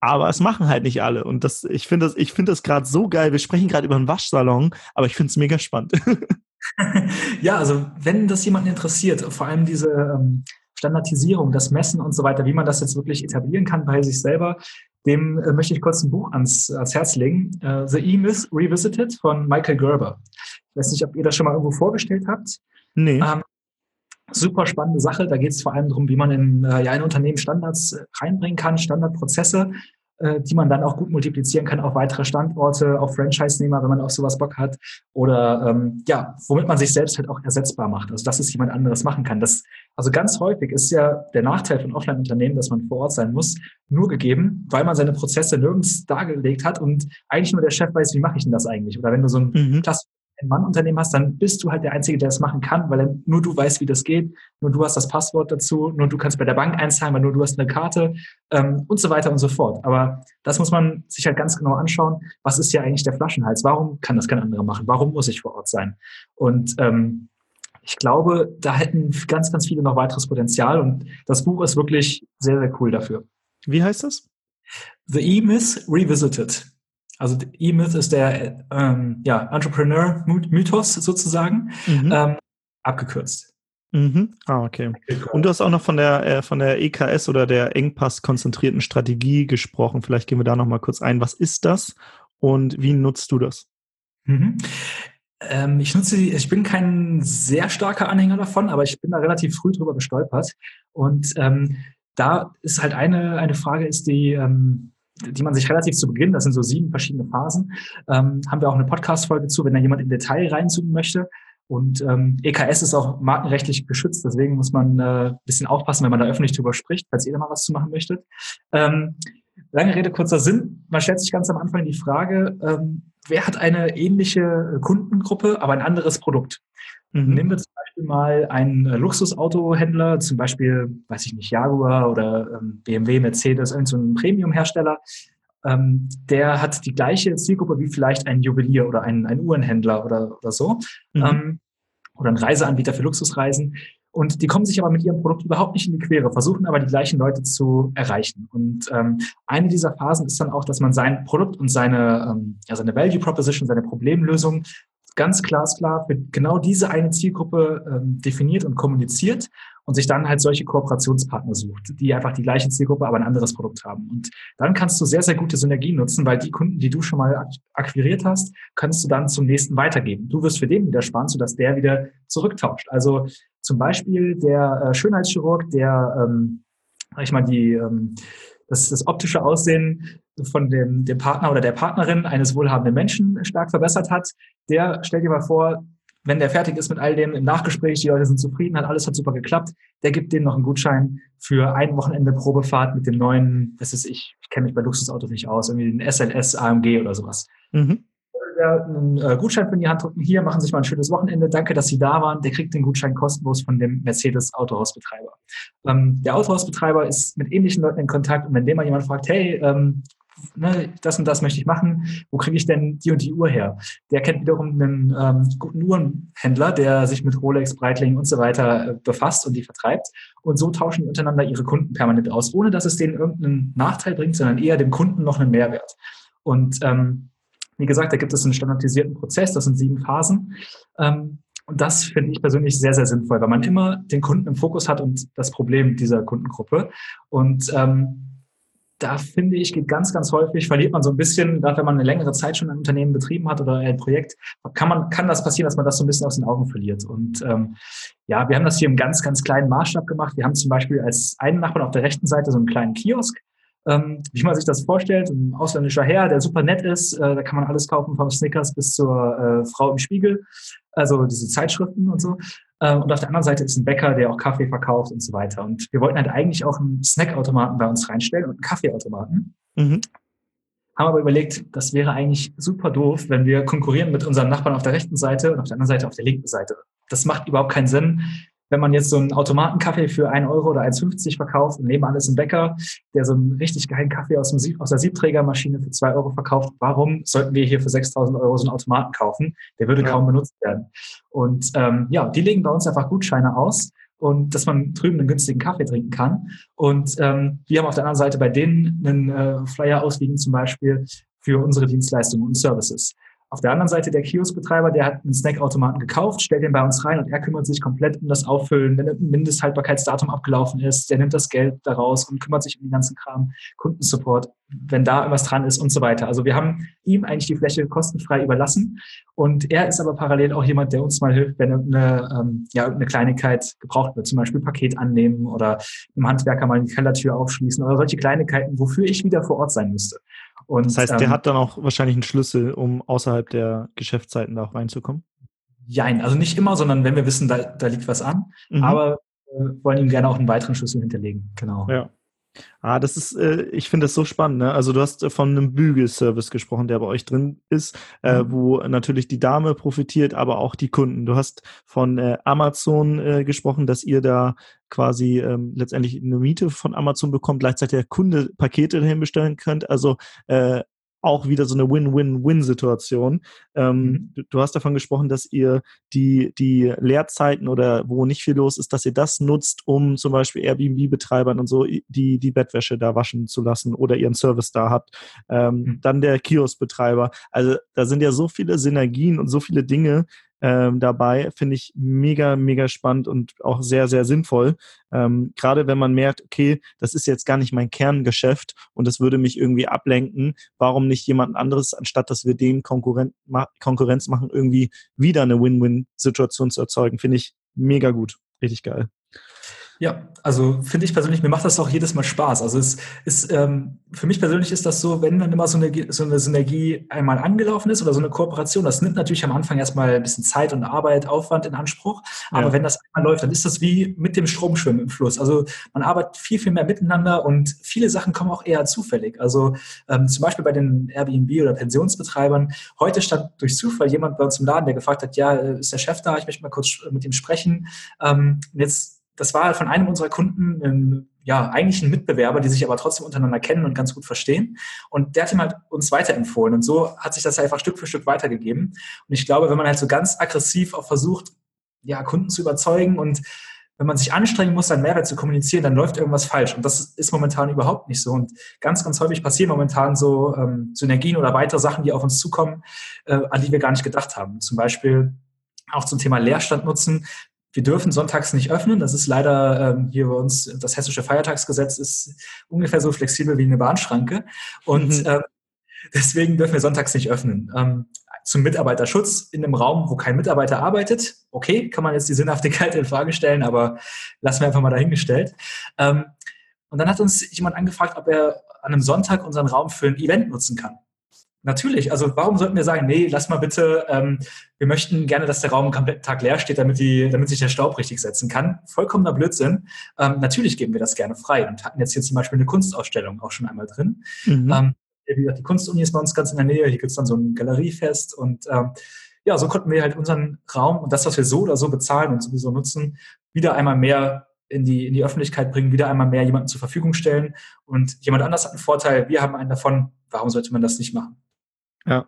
Aber es machen halt nicht alle. Und das, ich finde das, ich finde das gerade so geil. Wir sprechen gerade über einen Waschsalon, aber ich finde es mega spannend. ja, also wenn das jemanden interessiert, vor allem diese ähm, Standardisierung, das Messen und so weiter, wie man das jetzt wirklich etablieren kann bei sich selber, dem äh, möchte ich kurz ein Buch ans, ans Herz legen. Äh, The E-Myth Revisited von Michael Gerber. Ich weiß nicht, ob ihr das schon mal irgendwo vorgestellt habt. Nee. Ähm, super spannende Sache. Da geht es vor allem darum, wie man in, äh, ja, in Unternehmen Standards äh, reinbringen kann, Standardprozesse, äh, die man dann auch gut multiplizieren kann auf weitere Standorte, auf Franchise-Nehmer, wenn man auf sowas Bock hat. Oder ähm, ja, womit man sich selbst halt auch ersetzbar macht. Also dass es jemand anderes machen kann. Das, also ganz häufig ist ja der Nachteil von Offline-Unternehmen, dass man vor Ort sein muss, nur gegeben, weil man seine Prozesse nirgends dargelegt hat und eigentlich nur der Chef weiß, wie mache ich denn das eigentlich? Oder wenn du so ein mhm. ein-Mann-Unternehmen hast, dann bist du halt der Einzige, der das machen kann, weil nur du weißt, wie das geht, nur du hast das Passwort dazu, nur du kannst bei der Bank einzahlen, weil nur du hast eine Karte ähm, und so weiter und so fort. Aber das muss man sich halt ganz genau anschauen. Was ist ja eigentlich der Flaschenhals? Warum kann das kein anderer machen? Warum muss ich vor Ort sein? Und ähm, ich glaube, da hätten ganz, ganz viele noch weiteres Potenzial und das Buch ist wirklich sehr, sehr cool dafür. Wie heißt das? The E-Myth Revisited. Also E-Myth ist der ähm, ja, Entrepreneur-Mythos sozusagen, mhm. ähm, abgekürzt. Mhm. Ah, okay. Und du hast auch noch von der, äh, von der EKS oder der Engpass-konzentrierten Strategie gesprochen. Vielleicht gehen wir da noch mal kurz ein. Was ist das und wie nutzt du das? Mhm. Ähm, ich nutze die, ich bin kein sehr starker Anhänger davon, aber ich bin da relativ früh drüber gestolpert. Und ähm, da ist halt eine, eine Frage, ist die, ähm, die man sich relativ zu Beginn, das sind so sieben verschiedene Phasen, ähm, haben wir auch eine Podcast-Folge zu, wenn da jemand in Detail reinzoomen möchte. Und ähm, EKS ist auch markenrechtlich geschützt, deswegen muss man äh, bisschen aufpassen, wenn man da öffentlich drüber spricht, falls ihr da mal was zu machen möchtet. Ähm, Lange Rede, kurzer Sinn. Man stellt sich ganz am Anfang die Frage, ähm, wer hat eine ähnliche Kundengruppe, aber ein anderes Produkt? Mhm. Nehmen wir zum Beispiel mal einen Luxusautohändler, zum Beispiel, weiß ich nicht, Jaguar oder ähm, BMW, Mercedes, irgendein so Premium-Hersteller. Ähm, der hat die gleiche Zielgruppe wie vielleicht ein Juwelier oder ein, ein Uhrenhändler oder, oder so. Mhm. Ähm, oder ein Reiseanbieter für Luxusreisen. Und die kommen sich aber mit ihrem Produkt überhaupt nicht in die Quere, versuchen aber die gleichen Leute zu erreichen. Und ähm, eine dieser Phasen ist dann auch, dass man sein Produkt und seine, ähm, ja, seine Value Proposition, seine Problemlösung ganz glasklar für genau diese eine Zielgruppe ähm, definiert und kommuniziert und sich dann halt solche Kooperationspartner sucht, die einfach die gleiche Zielgruppe, aber ein anderes Produkt haben. Und dann kannst du sehr, sehr gute Synergien nutzen, weil die Kunden, die du schon mal akquiriert hast, kannst du dann zum nächsten weitergeben. Du wirst für den wieder sparen, sodass der wieder zurücktauscht. Also zum Beispiel der äh, Schönheitschirurg, der, ähm, sag ich mal, die, ähm, das, das optische Aussehen von dem, dem Partner oder der Partnerin eines wohlhabenden Menschen stark verbessert hat, der, stell dir mal vor, wenn der fertig ist mit all dem im Nachgespräch, die Leute sind zufrieden, hat alles hat super geklappt, der gibt denen noch einen Gutschein für ein Wochenende Probefahrt mit dem neuen, das ist ich, ich kenne mich bei Luxusautos nicht aus, irgendwie den SLS AMG oder sowas. Mhm einen äh, Gutschein für die Hand drücken. Hier, machen Sie sich mal ein schönes Wochenende. Danke, dass Sie da waren. Der kriegt den Gutschein kostenlos von dem Mercedes Autohausbetreiber. Ähm, der Autohausbetreiber ist mit ähnlichen Leuten in Kontakt und wenn dem mal jemand fragt, hey, ähm, ne, das und das möchte ich machen, wo kriege ich denn die und die Uhr her? Der kennt wiederum einen ähm, guten Uhrenhändler, der sich mit Rolex, Breitling und so weiter äh, befasst und die vertreibt. Und so tauschen die untereinander ihre Kunden permanent aus, ohne dass es denen irgendeinen Nachteil bringt, sondern eher dem Kunden noch einen Mehrwert. Und ähm, wie gesagt, da gibt es einen standardisierten Prozess, das sind sieben Phasen. Ähm, und das finde ich persönlich sehr, sehr sinnvoll, weil man immer den Kunden im Fokus hat und das Problem dieser Kundengruppe. Und ähm, da finde ich, geht ganz, ganz häufig, verliert man so ein bisschen, gerade wenn man eine längere Zeit schon ein Unternehmen betrieben hat oder ein Projekt, kann man, kann das passieren, dass man das so ein bisschen aus den Augen verliert. Und ähm, ja, wir haben das hier im ganz, ganz kleinen Maßstab gemacht. Wir haben zum Beispiel als einen Nachbarn auf der rechten Seite so einen kleinen Kiosk, ähm, wie man sich das vorstellt. Ein ausländischer Herr, der super nett ist. Äh, da kann man alles kaufen, vom Snickers bis zur äh, Frau im Spiegel. Also diese Zeitschriften und so. Äh, und auf der anderen Seite ist ein Bäcker, der auch Kaffee verkauft und so weiter. Und wir wollten halt eigentlich auch einen Snackautomaten bei uns reinstellen und einen Kaffeeautomaten. Mhm. Haben aber überlegt, das wäre eigentlich super doof, wenn wir konkurrieren mit unseren Nachbarn auf der rechten Seite und auf der anderen Seite auf der linken Seite. Das macht überhaupt keinen Sinn wenn man jetzt so einen Automatenkaffee für 1 Euro oder 1,50 verkauft und nebenan ist ein Bäcker, der so einen richtig geilen Kaffee aus, Sieb, aus der Siebträgermaschine für 2 Euro verkauft, warum sollten wir hier für 6.000 Euro so einen Automaten kaufen? Der würde ja. kaum benutzt werden. Und ähm, ja, die legen bei uns einfach Gutscheine aus und dass man drüben einen günstigen Kaffee trinken kann. Und ähm, wir haben auf der anderen Seite bei denen einen äh, Flyer ausliegen, zum Beispiel für unsere Dienstleistungen und Services. Auf der anderen Seite der Kioskbetreiber, der hat einen Snackautomaten gekauft, stellt den bei uns rein und er kümmert sich komplett um das Auffüllen, wenn ein Mindesthaltbarkeitsdatum abgelaufen ist, der nimmt das Geld daraus und kümmert sich um den ganzen Kram, Kundensupport, wenn da irgendwas dran ist und so weiter. Also wir haben ihm eigentlich die Fläche kostenfrei überlassen und er ist aber parallel auch jemand, der uns mal hilft, wenn eine, ähm, ja, eine Kleinigkeit gebraucht wird, zum Beispiel Paket annehmen oder einem Handwerker mal die Kellertür aufschließen oder solche Kleinigkeiten, wofür ich wieder vor Ort sein müsste. Und, das heißt, der ähm, hat dann auch wahrscheinlich einen Schlüssel, um außerhalb der Geschäftszeiten da auch reinzukommen? Jein, also nicht immer, sondern wenn wir wissen, da, da liegt was an. Mhm. Aber äh, wollen ihm gerne auch einen weiteren Schlüssel hinterlegen. Genau. Ja. Ah, das ist, äh, ich finde das so spannend. Ne? Also du hast äh, von einem Bügelservice gesprochen, der bei euch drin ist, äh, mhm. wo natürlich die Dame profitiert, aber auch die Kunden. Du hast von äh, Amazon äh, gesprochen, dass ihr da quasi ähm, letztendlich eine Miete von Amazon bekommt, gleichzeitig der Kunde Pakete dahin bestellen könnt. Also äh, auch wieder so eine Win-Win-Win-Situation. Ähm, mhm. du, du, hast davon gesprochen, dass ihr die, die Leerzeiten oder wo nicht viel los ist, dass ihr das nutzt, um zum Beispiel Airbnb-Betreibern und so die, die Bettwäsche da waschen zu lassen oder ihren Service da habt. Ähm, mhm. Dann der Kiosk-Betreiber. Also da sind ja so viele Synergien und so viele Dinge, ähm, dabei. Finde ich mega, mega spannend und auch sehr, sehr sinnvoll. Ähm, Gerade wenn man merkt, okay, das ist jetzt gar nicht mein Kerngeschäft und das würde mich irgendwie ablenken. Warum nicht jemand anderes, anstatt dass wir dem Konkurren ma Konkurrenz machen, irgendwie wieder eine Win-Win-Situation zu erzeugen? Finde ich mega gut. Richtig geil. Ja, also finde ich persönlich, mir macht das auch jedes Mal Spaß. Also es ist, ähm, für mich persönlich ist das so, wenn dann immer so eine, so eine Synergie einmal angelaufen ist oder so eine Kooperation, das nimmt natürlich am Anfang erstmal ein bisschen Zeit und Arbeit, Aufwand in Anspruch. Aber ja. wenn das einmal läuft, dann ist das wie mit dem Stromschwimmen im Fluss. Also man arbeitet viel, viel mehr miteinander und viele Sachen kommen auch eher zufällig. Also ähm, zum Beispiel bei den Airbnb oder Pensionsbetreibern. Heute stand durch Zufall jemand bei uns im Laden, der gefragt hat, ja, äh, ist der Chef da? Ich möchte mal kurz mit ihm sprechen. Ähm, jetzt das war von einem unserer Kunden, ähm, ja, eigentlich ein Mitbewerber, die sich aber trotzdem untereinander kennen und ganz gut verstehen. Und der hat ihm halt uns weiterempfohlen. Und so hat sich das einfach Stück für Stück weitergegeben. Und ich glaube, wenn man halt so ganz aggressiv auch versucht, ja, Kunden zu überzeugen und wenn man sich anstrengen muss, seinen Mehrwert zu kommunizieren, dann läuft irgendwas falsch. Und das ist momentan überhaupt nicht so. Und ganz, ganz häufig passieren momentan so ähm, Synergien oder weitere Sachen, die auf uns zukommen, äh, an die wir gar nicht gedacht haben. Zum Beispiel auch zum Thema Leerstand nutzen. Wir dürfen sonntags nicht öffnen. Das ist leider ähm, hier bei uns, das hessische Feiertagsgesetz ist ungefähr so flexibel wie eine Bahnschranke. Und mhm. ähm, deswegen dürfen wir sonntags nicht öffnen. Ähm, zum Mitarbeiterschutz in einem Raum, wo kein Mitarbeiter arbeitet. Okay, kann man jetzt die Sinnhaftigkeit in Frage stellen, aber lassen wir einfach mal dahingestellt. Ähm, und dann hat uns jemand angefragt, ob er an einem Sonntag unseren Raum für ein Event nutzen kann. Natürlich. Also warum sollten wir sagen, nee, lass mal bitte, ähm, wir möchten gerne, dass der Raum einen kompletten Tag leer steht, damit, die, damit sich der Staub richtig setzen kann. Vollkommener Blödsinn. Ähm, natürlich geben wir das gerne frei und hatten jetzt hier zum Beispiel eine Kunstausstellung auch schon einmal drin. Mhm. Ähm, wie gesagt, die Kunstuni ist bei uns ganz in der Nähe. Hier gibt es dann so ein Galeriefest und ähm, ja, so konnten wir halt unseren Raum und das, was wir so oder so bezahlen und sowieso nutzen, wieder einmal mehr in die, in die Öffentlichkeit bringen, wieder einmal mehr jemanden zur Verfügung stellen. Und jemand anders hat einen Vorteil, wir haben einen davon. Warum sollte man das nicht machen? Ja.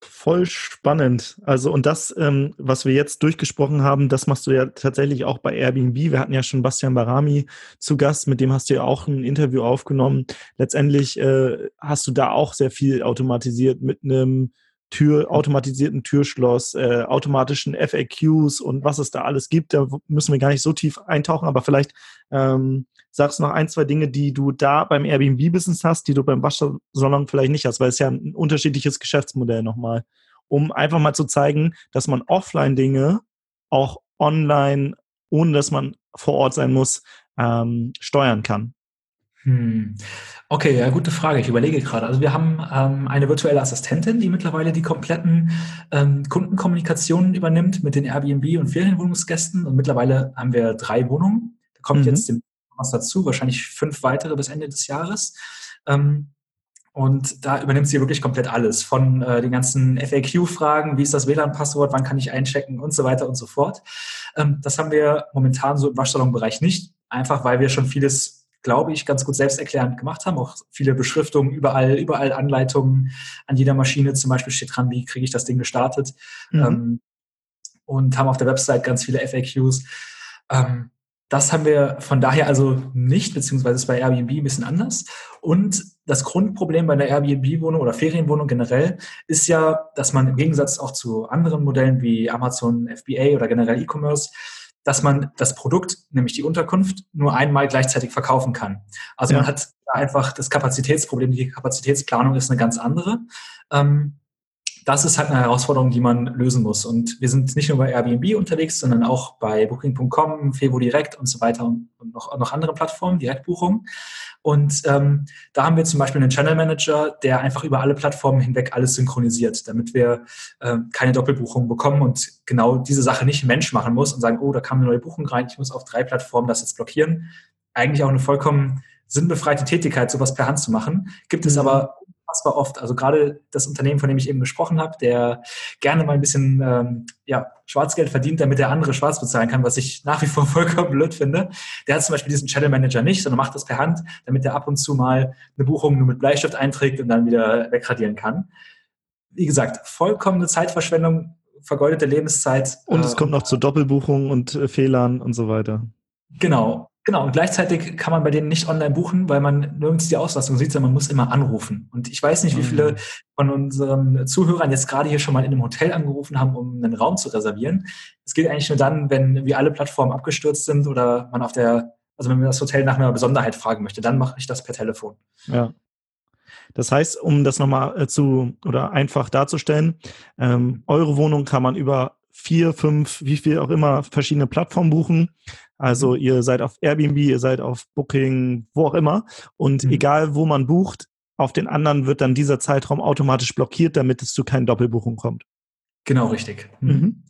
Voll spannend. Also, und das, ähm, was wir jetzt durchgesprochen haben, das machst du ja tatsächlich auch bei Airbnb. Wir hatten ja schon Bastian Barami zu Gast, mit dem hast du ja auch ein Interview aufgenommen. Letztendlich äh, hast du da auch sehr viel automatisiert mit einem Tür, automatisierten Türschloss, äh, automatischen FAQs und was es da alles gibt. Da müssen wir gar nicht so tief eintauchen, aber vielleicht ähm, sagst du noch ein, zwei Dinge, die du da beim Airbnb-Business hast, die du beim Waschsalon vielleicht nicht hast, weil es ja ein unterschiedliches Geschäftsmodell nochmal, um einfach mal zu zeigen, dass man Offline-Dinge auch online, ohne dass man vor Ort sein muss, ähm, steuern kann. Hm. Okay, ja, gute Frage. Ich überlege gerade. Also wir haben ähm, eine virtuelle Assistentin, die mittlerweile die kompletten ähm, Kundenkommunikationen übernimmt mit den Airbnb und Ferienwohnungsgästen. Und mittlerweile haben wir drei Wohnungen. Da kommt mhm. jetzt dem was dazu, wahrscheinlich fünf weitere bis Ende des Jahres. Ähm, und da übernimmt sie wirklich komplett alles, von äh, den ganzen FAQ-Fragen, wie ist das WLAN-Passwort, wann kann ich einchecken und so weiter und so fort. Ähm, das haben wir momentan so im Waschsalonbereich nicht, einfach weil wir schon vieles, glaube ich, ganz gut selbsterklärend gemacht haben. Auch viele Beschriftungen, überall, überall Anleitungen an jeder Maschine zum Beispiel steht dran, wie kriege ich das Ding gestartet. Mhm. Ähm, und haben auf der Website ganz viele FAQs. Ähm, das haben wir von daher also nicht, beziehungsweise ist bei Airbnb ein bisschen anders. Und das Grundproblem bei der Airbnb-Wohnung oder Ferienwohnung generell ist ja, dass man im Gegensatz auch zu anderen Modellen wie Amazon FBA oder generell E-Commerce, dass man das Produkt, nämlich die Unterkunft, nur einmal gleichzeitig verkaufen kann. Also ja. man hat einfach das Kapazitätsproblem, die Kapazitätsplanung ist eine ganz andere. Ähm, das ist halt eine Herausforderung, die man lösen muss. Und wir sind nicht nur bei Airbnb unterwegs, sondern auch bei Booking.com, Fevo Direct und so weiter und, noch, noch andere Plattformen, Direktbuchungen. Und ähm, da haben wir zum Beispiel einen Channel Manager, der einfach über alle Plattformen hinweg alles synchronisiert, damit wir äh, keine Doppelbuchungen bekommen und genau diese Sache nicht ein Mensch machen muss und sagen, oh, da kam eine neue Buchung rein, ich muss auf drei Plattformen das jetzt blockieren. Eigentlich auch eine vollkommen sinnbefreite Tätigkeit, sowas per Hand zu machen. Gibt es mhm. aber unfassbar oft. Also gerade das Unternehmen, von dem ich eben gesprochen habe, der gerne mal ein bisschen ähm, ja, Schwarzgeld verdient, damit der andere schwarz bezahlen kann, was ich nach wie vor vollkommen blöd finde. Der hat zum Beispiel diesen Channel Manager nicht, sondern macht das per Hand, damit er ab und zu mal eine Buchung nur mit Bleistift einträgt und dann wieder wegradieren kann. Wie gesagt, vollkommene Zeitverschwendung, vergeudete Lebenszeit. Und es äh, kommt noch zu Doppelbuchungen und äh, Fehlern und so weiter. Genau. Genau, und gleichzeitig kann man bei denen nicht online buchen, weil man nirgends die Auslastung sieht, sondern man muss immer anrufen. Und ich weiß nicht, wie viele mhm. von unseren Zuhörern jetzt gerade hier schon mal in einem Hotel angerufen haben, um einen Raum zu reservieren. Es geht eigentlich nur dann, wenn wie alle Plattformen abgestürzt sind oder man auf der, also wenn man das Hotel nach einer Besonderheit fragen möchte, dann mache ich das per Telefon. Ja. Das heißt, um das nochmal äh, zu oder einfach darzustellen, ähm, eure Wohnung kann man über vier, fünf, wie viel auch immer verschiedene Plattformen buchen. Also mhm. ihr seid auf Airbnb, ihr seid auf Booking, wo auch immer. Und mhm. egal, wo man bucht, auf den anderen wird dann dieser Zeitraum automatisch blockiert, damit es zu keinen Doppelbuchungen kommt. Genau, richtig. Mhm. mhm.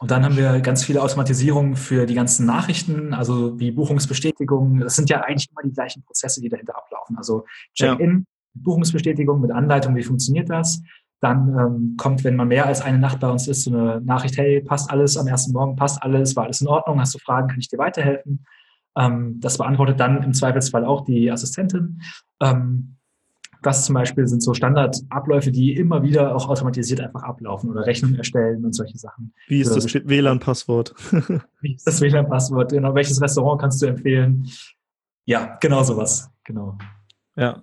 Und dann haben wir ganz viele Automatisierungen für die ganzen Nachrichten, also wie Buchungsbestätigungen. Das sind ja eigentlich immer die gleichen Prozesse, die dahinter ablaufen. Also Check-in, ja. Buchungsbestätigung mit Anleitung, wie funktioniert das? Dann ähm, kommt, wenn man mehr als eine Nacht bei uns ist, so eine Nachricht, hey, passt alles am ersten Morgen, passt alles, war alles in Ordnung, hast du Fragen, kann ich dir weiterhelfen? Ähm, das beantwortet dann im Zweifelsfall auch die Assistentin. Ähm, das zum Beispiel sind so Standardabläufe, die immer wieder auch automatisiert einfach ablaufen oder Rechnungen erstellen und solche Sachen. Wie ist das WLAN-Passwort? Wie ist das WLAN-Passwort? Genau, welches Restaurant kannst du empfehlen? Ja, genau sowas. Genau. Ja.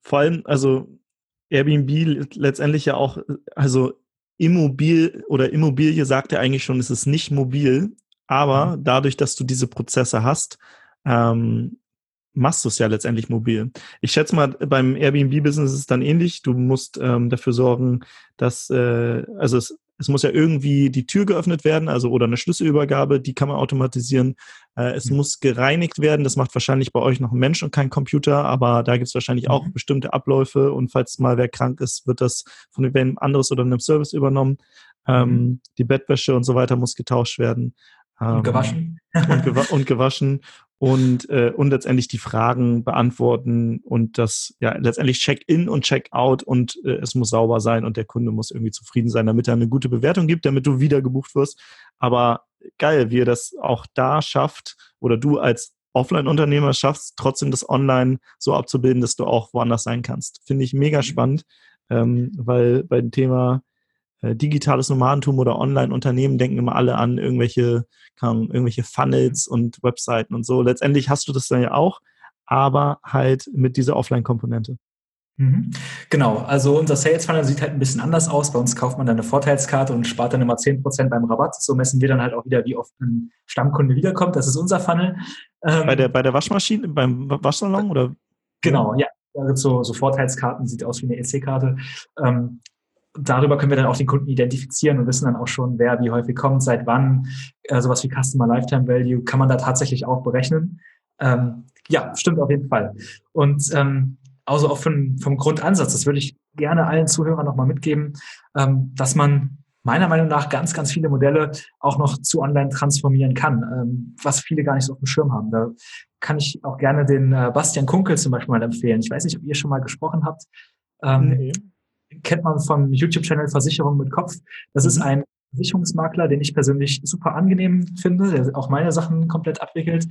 Vor allem, also Airbnb letztendlich ja auch, also Immobil oder Immobilie sagt ja eigentlich schon, es ist nicht mobil, aber mhm. dadurch, dass du diese Prozesse hast, ähm, machst du es ja letztendlich mobil. Ich schätze mal, beim Airbnb-Business ist es dann ähnlich. Du musst ähm, dafür sorgen, dass, äh, also es, es muss ja irgendwie die Tür geöffnet werden, also oder eine Schlüsselübergabe, die kann man automatisieren. Äh, es mhm. muss gereinigt werden, das macht wahrscheinlich bei euch noch ein Mensch und kein Computer, aber da gibt es wahrscheinlich mhm. auch bestimmte Abläufe und falls mal wer krank ist, wird das von wem anderes oder einem Service übernommen. Ähm, mhm. Die Bettwäsche und so weiter muss getauscht werden. Und gewaschen. und, gewa und gewaschen und, äh, und letztendlich die Fragen beantworten und das ja letztendlich Check-in und Check-out und äh, es muss sauber sein und der Kunde muss irgendwie zufrieden sein, damit er eine gute Bewertung gibt, damit du wieder gebucht wirst. Aber geil, wie ihr das auch da schafft oder du als Offline-Unternehmer schaffst, trotzdem das Online so abzubilden, dass du auch woanders sein kannst. Finde ich mega mhm. spannend, ähm, weil bei dem Thema digitales Nomadentum oder Online-Unternehmen denken immer alle an irgendwelche, kann, irgendwelche Funnels und Webseiten und so. Letztendlich hast du das dann ja auch, aber halt mit dieser Offline-Komponente. Mhm. Genau, also unser Sales Funnel sieht halt ein bisschen anders aus. Bei uns kauft man dann eine Vorteilskarte und spart dann immer 10% beim Rabatt. So messen wir dann halt auch wieder, wie oft ein Stammkunde wiederkommt. Das ist unser Funnel. Ähm, bei, der, bei der Waschmaschine, beim Waschsalon oder? Genau, ja. So, so Vorteilskarten sieht aus wie eine EC-Karte. Ähm, darüber können wir dann auch den Kunden identifizieren und wissen dann auch schon, wer wie häufig kommt, seit wann. Äh, sowas wie Customer Lifetime Value kann man da tatsächlich auch berechnen. Ähm, ja, stimmt auf jeden Fall. Und ähm, also auch vom, vom Grundansatz, das würde ich gerne allen Zuhörern nochmal mitgeben, ähm, dass man meiner Meinung nach ganz, ganz viele Modelle auch noch zu online transformieren kann, ähm, was viele gar nicht so auf dem Schirm haben. Da kann ich auch gerne den äh, Bastian Kunkel zum Beispiel mal empfehlen. Ich weiß nicht, ob ihr schon mal gesprochen habt. Ähm, nee kennt man vom YouTube-Channel Versicherung mit Kopf. Das ist mhm. ein Versicherungsmakler, den ich persönlich super angenehm finde, der auch meine Sachen komplett abwickelt.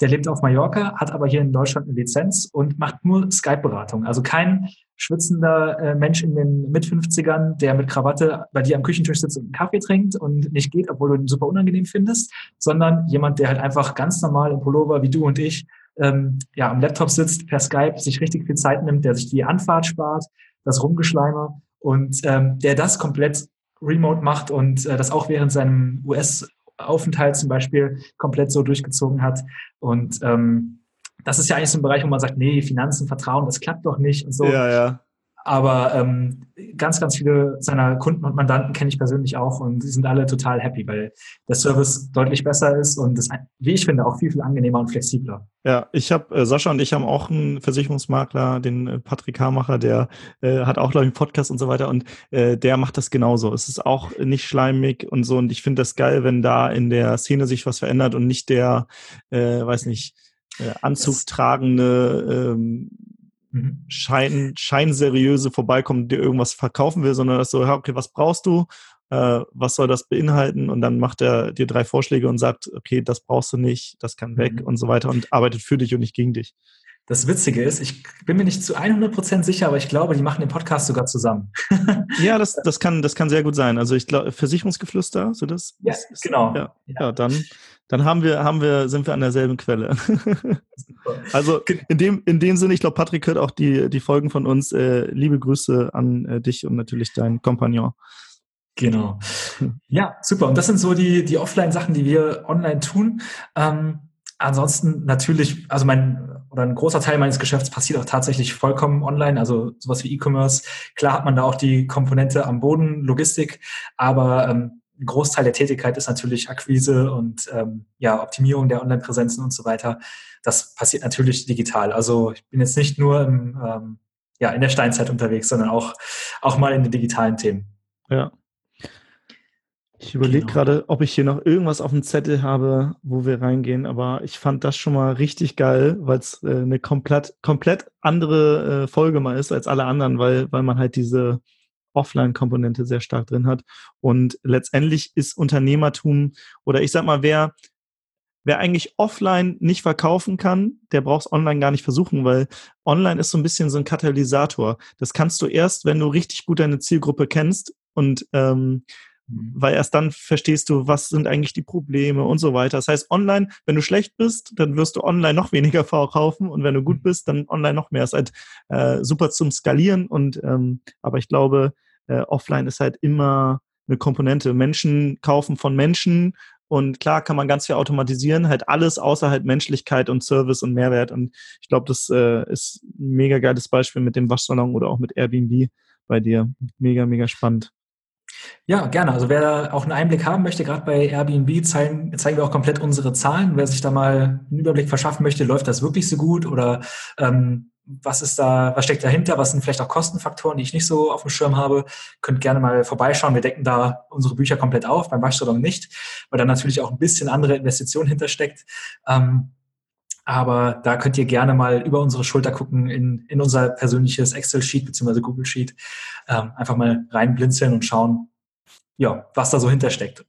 Der lebt auf Mallorca, hat aber hier in Deutschland eine Lizenz und macht nur Skype-Beratung. Also kein schwitzender äh, Mensch in den Mit-50ern, der mit Krawatte bei dir am Küchentisch sitzt und einen Kaffee trinkt und nicht geht, obwohl du ihn super unangenehm findest, sondern jemand, der halt einfach ganz normal im Pullover wie du und ich ähm, ja, am Laptop sitzt, per Skype, sich richtig viel Zeit nimmt, der sich die Anfahrt spart, das Rumgeschleime und ähm, der das komplett remote macht und äh, das auch während seinem US-Aufenthalt zum Beispiel komplett so durchgezogen hat. Und ähm, das ist ja eigentlich so ein Bereich, wo man sagt, nee, Finanzen, Vertrauen, das klappt doch nicht und so. Ja, ja. Aber ähm, ganz, ganz viele seiner Kunden und Mandanten kenne ich persönlich auch und die sind alle total happy, weil der Service deutlich besser ist und das, wie ich finde, auch viel, viel angenehmer und flexibler. Ja, ich habe, äh, Sascha und ich haben auch einen Versicherungsmakler, den äh, Patrick Hamacher, der äh, hat auch, glaube ich, einen Podcast und so weiter und äh, der macht das genauso. Es ist auch nicht schleimig und so und ich finde das geil, wenn da in der Szene sich was verändert und nicht der, äh, weiß nicht, äh, Anzug tragende ähm, mhm. schein, scheinseriöse vorbeikommt, dir irgendwas verkaufen will, sondern das so, okay, was brauchst du? Äh, was soll das beinhalten? Und dann macht er dir drei Vorschläge und sagt, okay, das brauchst du nicht, das kann weg mhm. und so weiter und arbeitet für dich und nicht gegen dich. Das Witzige ist, ich bin mir nicht zu 100% sicher, aber ich glaube, die machen den Podcast sogar zusammen. ja, das, das, kann, das kann sehr gut sein. Also ich glaube, Versicherungsgeflüster, so das? Ja, ist, genau. Ja, ja. ja, dann, dann haben wir, haben wir, sind wir an derselben Quelle. also in dem, in dem Sinne, ich glaube, Patrick hört auch die, die Folgen von uns. Äh, liebe Grüße an äh, dich und natürlich deinen Kompagnon. Genau. Ja, super. Und das sind so die, die Offline-Sachen, die wir online tun. Ähm, ansonsten natürlich, also mein oder ein großer Teil meines Geschäfts passiert auch tatsächlich vollkommen online, also sowas wie E-Commerce. Klar hat man da auch die Komponente am Boden, Logistik, aber ähm, ein Großteil der Tätigkeit ist natürlich Akquise und ähm, ja, Optimierung der Online-Präsenzen und so weiter. Das passiert natürlich digital. Also ich bin jetzt nicht nur im, ähm, ja, in der Steinzeit unterwegs, sondern auch, auch mal in den digitalen Themen. Ja. Ich überlege genau. gerade, ob ich hier noch irgendwas auf dem Zettel habe, wo wir reingehen, aber ich fand das schon mal richtig geil, weil es äh, eine komplett, komplett andere äh, Folge mal ist als alle anderen, weil, weil man halt diese Offline-Komponente sehr stark drin hat. Und letztendlich ist Unternehmertum oder ich sag mal, wer, wer eigentlich offline nicht verkaufen kann, der braucht es online gar nicht versuchen, weil online ist so ein bisschen so ein Katalysator. Das kannst du erst, wenn du richtig gut deine Zielgruppe kennst und ähm. Weil erst dann verstehst du, was sind eigentlich die Probleme und so weiter. Das heißt, online, wenn du schlecht bist, dann wirst du online noch weniger verkaufen und wenn du gut mhm. bist, dann online noch mehr. Das ist halt äh, super zum Skalieren und ähm, aber ich glaube, äh, offline ist halt immer eine Komponente. Menschen kaufen von Menschen und klar kann man ganz viel automatisieren, halt alles außer halt Menschlichkeit und Service und Mehrwert. Und ich glaube, das äh, ist ein mega geiles Beispiel mit dem Waschsalon oder auch mit Airbnb bei dir. Mega, mega spannend. Ja, gerne. Also wer auch einen Einblick haben möchte, gerade bei Airbnb zeigen, zeigen wir auch komplett unsere Zahlen. Wer sich da mal einen Überblick verschaffen möchte, läuft das wirklich so gut oder ähm, was ist da, was steckt dahinter, was sind vielleicht auch Kostenfaktoren, die ich nicht so auf dem Schirm habe, könnt gerne mal vorbeischauen. Wir decken da unsere Bücher komplett auf, beim Waschsalon nicht, weil da natürlich auch ein bisschen andere Investitionen hintersteckt. Ähm, aber da könnt ihr gerne mal über unsere Schulter gucken in, in unser persönliches Excel-Sheet bzw. Google-Sheet. Ähm, einfach mal reinblinzeln und schauen, ja, was da so hintersteckt.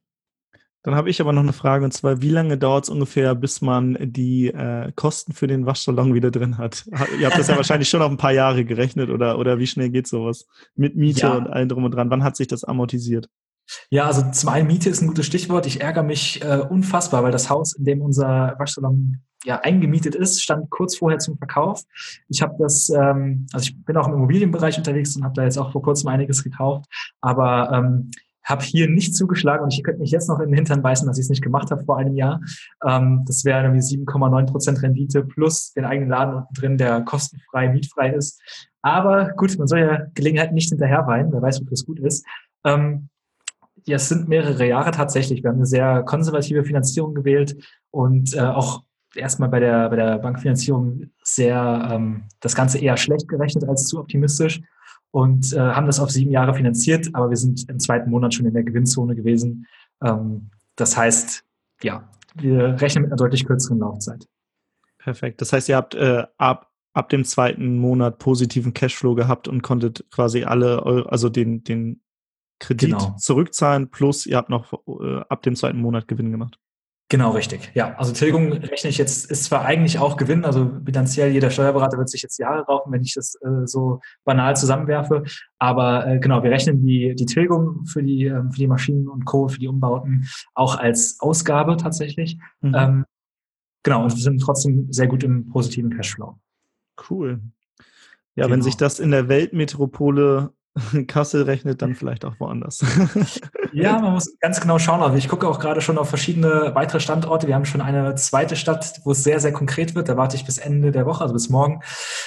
Dann habe ich aber noch eine Frage und zwar, wie lange dauert es ungefähr, bis man die äh, Kosten für den Waschsalon wieder drin hat? Ihr habt das ja wahrscheinlich schon auf ein paar Jahre gerechnet oder, oder wie schnell geht sowas? Mit Miete ja. und allem drum und dran. Wann hat sich das amortisiert? Ja, also zum einen Miete ist ein gutes Stichwort. Ich ärgere mich äh, unfassbar, weil das Haus, in dem unser Waschsalon ja eingemietet ist, stand kurz vorher zum Verkauf. Ich habe das, ähm, also ich bin auch im Immobilienbereich unterwegs und habe da jetzt auch vor kurzem einiges gekauft, aber ähm, habe hier nicht zugeschlagen und ich könnte mich jetzt noch in den Hintern beißen, dass ich es nicht gemacht habe vor einem Jahr. Ähm, das wäre irgendwie 7,9 Prozent Rendite plus den eigenen Laden unten drin, der kostenfrei, mietfrei ist. Aber gut, man soll ja Gelegenheit nicht hinterher weinen, wer weiß, wofür es gut ist. Ähm, ja, es sind mehrere Jahre tatsächlich. Wir haben eine sehr konservative Finanzierung gewählt und äh, auch erstmal bei der, bei der Bankfinanzierung sehr ähm, das Ganze eher schlecht gerechnet als zu optimistisch und äh, haben das auf sieben Jahre finanziert, aber wir sind im zweiten Monat schon in der Gewinnzone gewesen. Ähm, das heißt, ja, wir rechnen mit einer deutlich kürzeren Laufzeit. Perfekt. Das heißt, ihr habt äh, ab, ab dem zweiten Monat positiven Cashflow gehabt und konntet quasi alle, also den, den Kredit genau. zurückzahlen, plus ihr habt noch äh, ab dem zweiten Monat Gewinn gemacht. Genau, richtig. Ja, also Tilgung rechne ich jetzt, ist zwar eigentlich auch Gewinn, also bilanziell jeder Steuerberater wird sich jetzt Jahre rauchen, wenn ich das äh, so banal zusammenwerfe. Aber äh, genau, wir rechnen die, die Tilgung für die, ähm, für die Maschinen und Co., für die Umbauten auch als Ausgabe tatsächlich. Mhm. Ähm, genau, und wir sind trotzdem sehr gut im positiven Cashflow. Cool. Ja, genau. wenn sich das in der Weltmetropole Kassel rechnet, dann vielleicht auch woanders. ja, man muss ganz genau schauen. Also ich gucke auch gerade schon auf verschiedene weitere Standorte. Wir haben schon eine zweite Stadt, wo es sehr, sehr konkret wird. Da warte ich bis Ende der Woche, also bis morgen,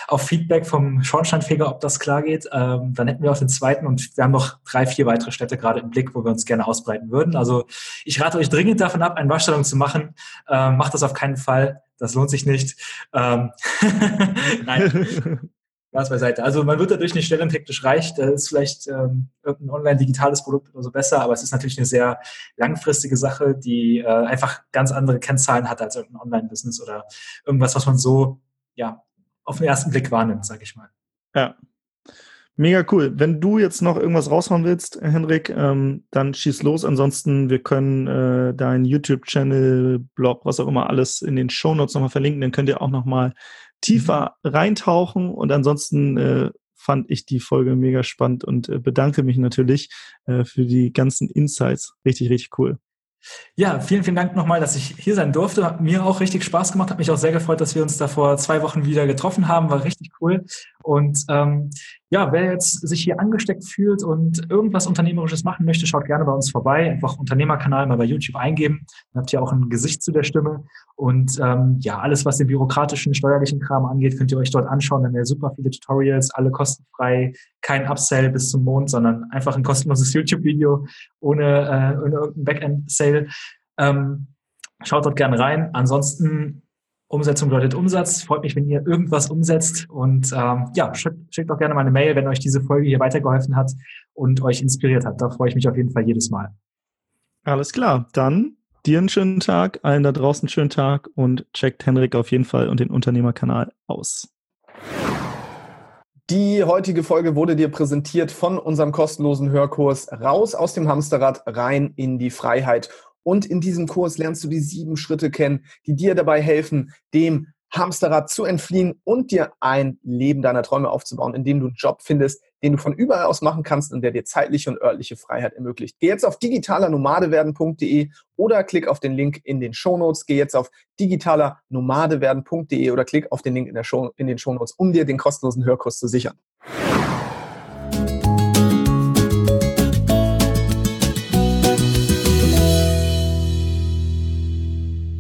auf Feedback vom Schornsteinfeger, ob das klar geht. Ähm, dann hätten wir auch den zweiten und wir haben noch drei, vier weitere Städte gerade im Blick, wo wir uns gerne ausbreiten würden. Also ich rate euch dringend davon ab, eine Waschstellung zu machen. Ähm, macht das auf keinen Fall. Das lohnt sich nicht. Ähm Nein. Spaß beiseite. Also man wird dadurch nicht schnell und hektisch reich. Da ist vielleicht ähm, irgendein online-digitales Produkt oder so besser, aber es ist natürlich eine sehr langfristige Sache, die äh, einfach ganz andere Kennzahlen hat als irgendein Online-Business oder irgendwas, was man so ja auf den ersten Blick wahrnimmt, sage ich mal. Ja. Mega cool. Wenn du jetzt noch irgendwas raushauen willst, Henrik, ähm, dann schieß los. Ansonsten, wir können äh, deinen YouTube-Channel, Blog, was auch immer, alles in den Show Notes nochmal verlinken. Dann könnt ihr auch nochmal tiefer mhm. reintauchen. Und ansonsten äh, fand ich die Folge mega spannend und äh, bedanke mich natürlich äh, für die ganzen Insights. Richtig, richtig cool. Ja, vielen, vielen Dank nochmal, dass ich hier sein durfte. Hat mir auch richtig Spaß gemacht. Hat mich auch sehr gefreut, dass wir uns da vor zwei Wochen wieder getroffen haben. War richtig cool. Und ähm, ja, wer jetzt sich hier angesteckt fühlt und irgendwas Unternehmerisches machen möchte, schaut gerne bei uns vorbei. Einfach Unternehmerkanal mal bei YouTube eingeben. Dann habt ihr auch ein Gesicht zu der Stimme. Und ähm, ja, alles, was den bürokratischen, steuerlichen Kram angeht, könnt ihr euch dort anschauen. Da haben wir super viele Tutorials, alle kostenfrei, kein Upsell bis zum Mond, sondern einfach ein kostenloses YouTube-Video ohne, äh, ohne irgendein Backend-Sale. Ähm, schaut dort gerne rein. Ansonsten Umsetzung bedeutet Umsatz. Freut mich, wenn ihr irgendwas umsetzt. Und ähm, ja, schickt, schickt auch gerne mal eine Mail, wenn euch diese Folge hier weitergeholfen hat und euch inspiriert hat. Da freue ich mich auf jeden Fall jedes Mal. Alles klar. Dann dir einen schönen Tag, allen da draußen einen schönen Tag und checkt Henrik auf jeden Fall und den Unternehmerkanal aus. Die heutige Folge wurde dir präsentiert von unserem kostenlosen Hörkurs Raus aus dem Hamsterrad rein in die Freiheit. Und in diesem Kurs lernst du die sieben Schritte kennen, die dir dabei helfen, dem Hamsterrad zu entfliehen und dir ein Leben deiner Träume aufzubauen, in dem du einen Job findest, den du von überall aus machen kannst und der dir zeitliche und örtliche Freiheit ermöglicht. Geh jetzt auf digitalernomadewerden.de oder klick auf den Link in den Shownotes. Geh jetzt auf digitalernomadewerden.de oder klick auf den Link in, Show, in den Shownotes, um dir den kostenlosen Hörkurs zu sichern.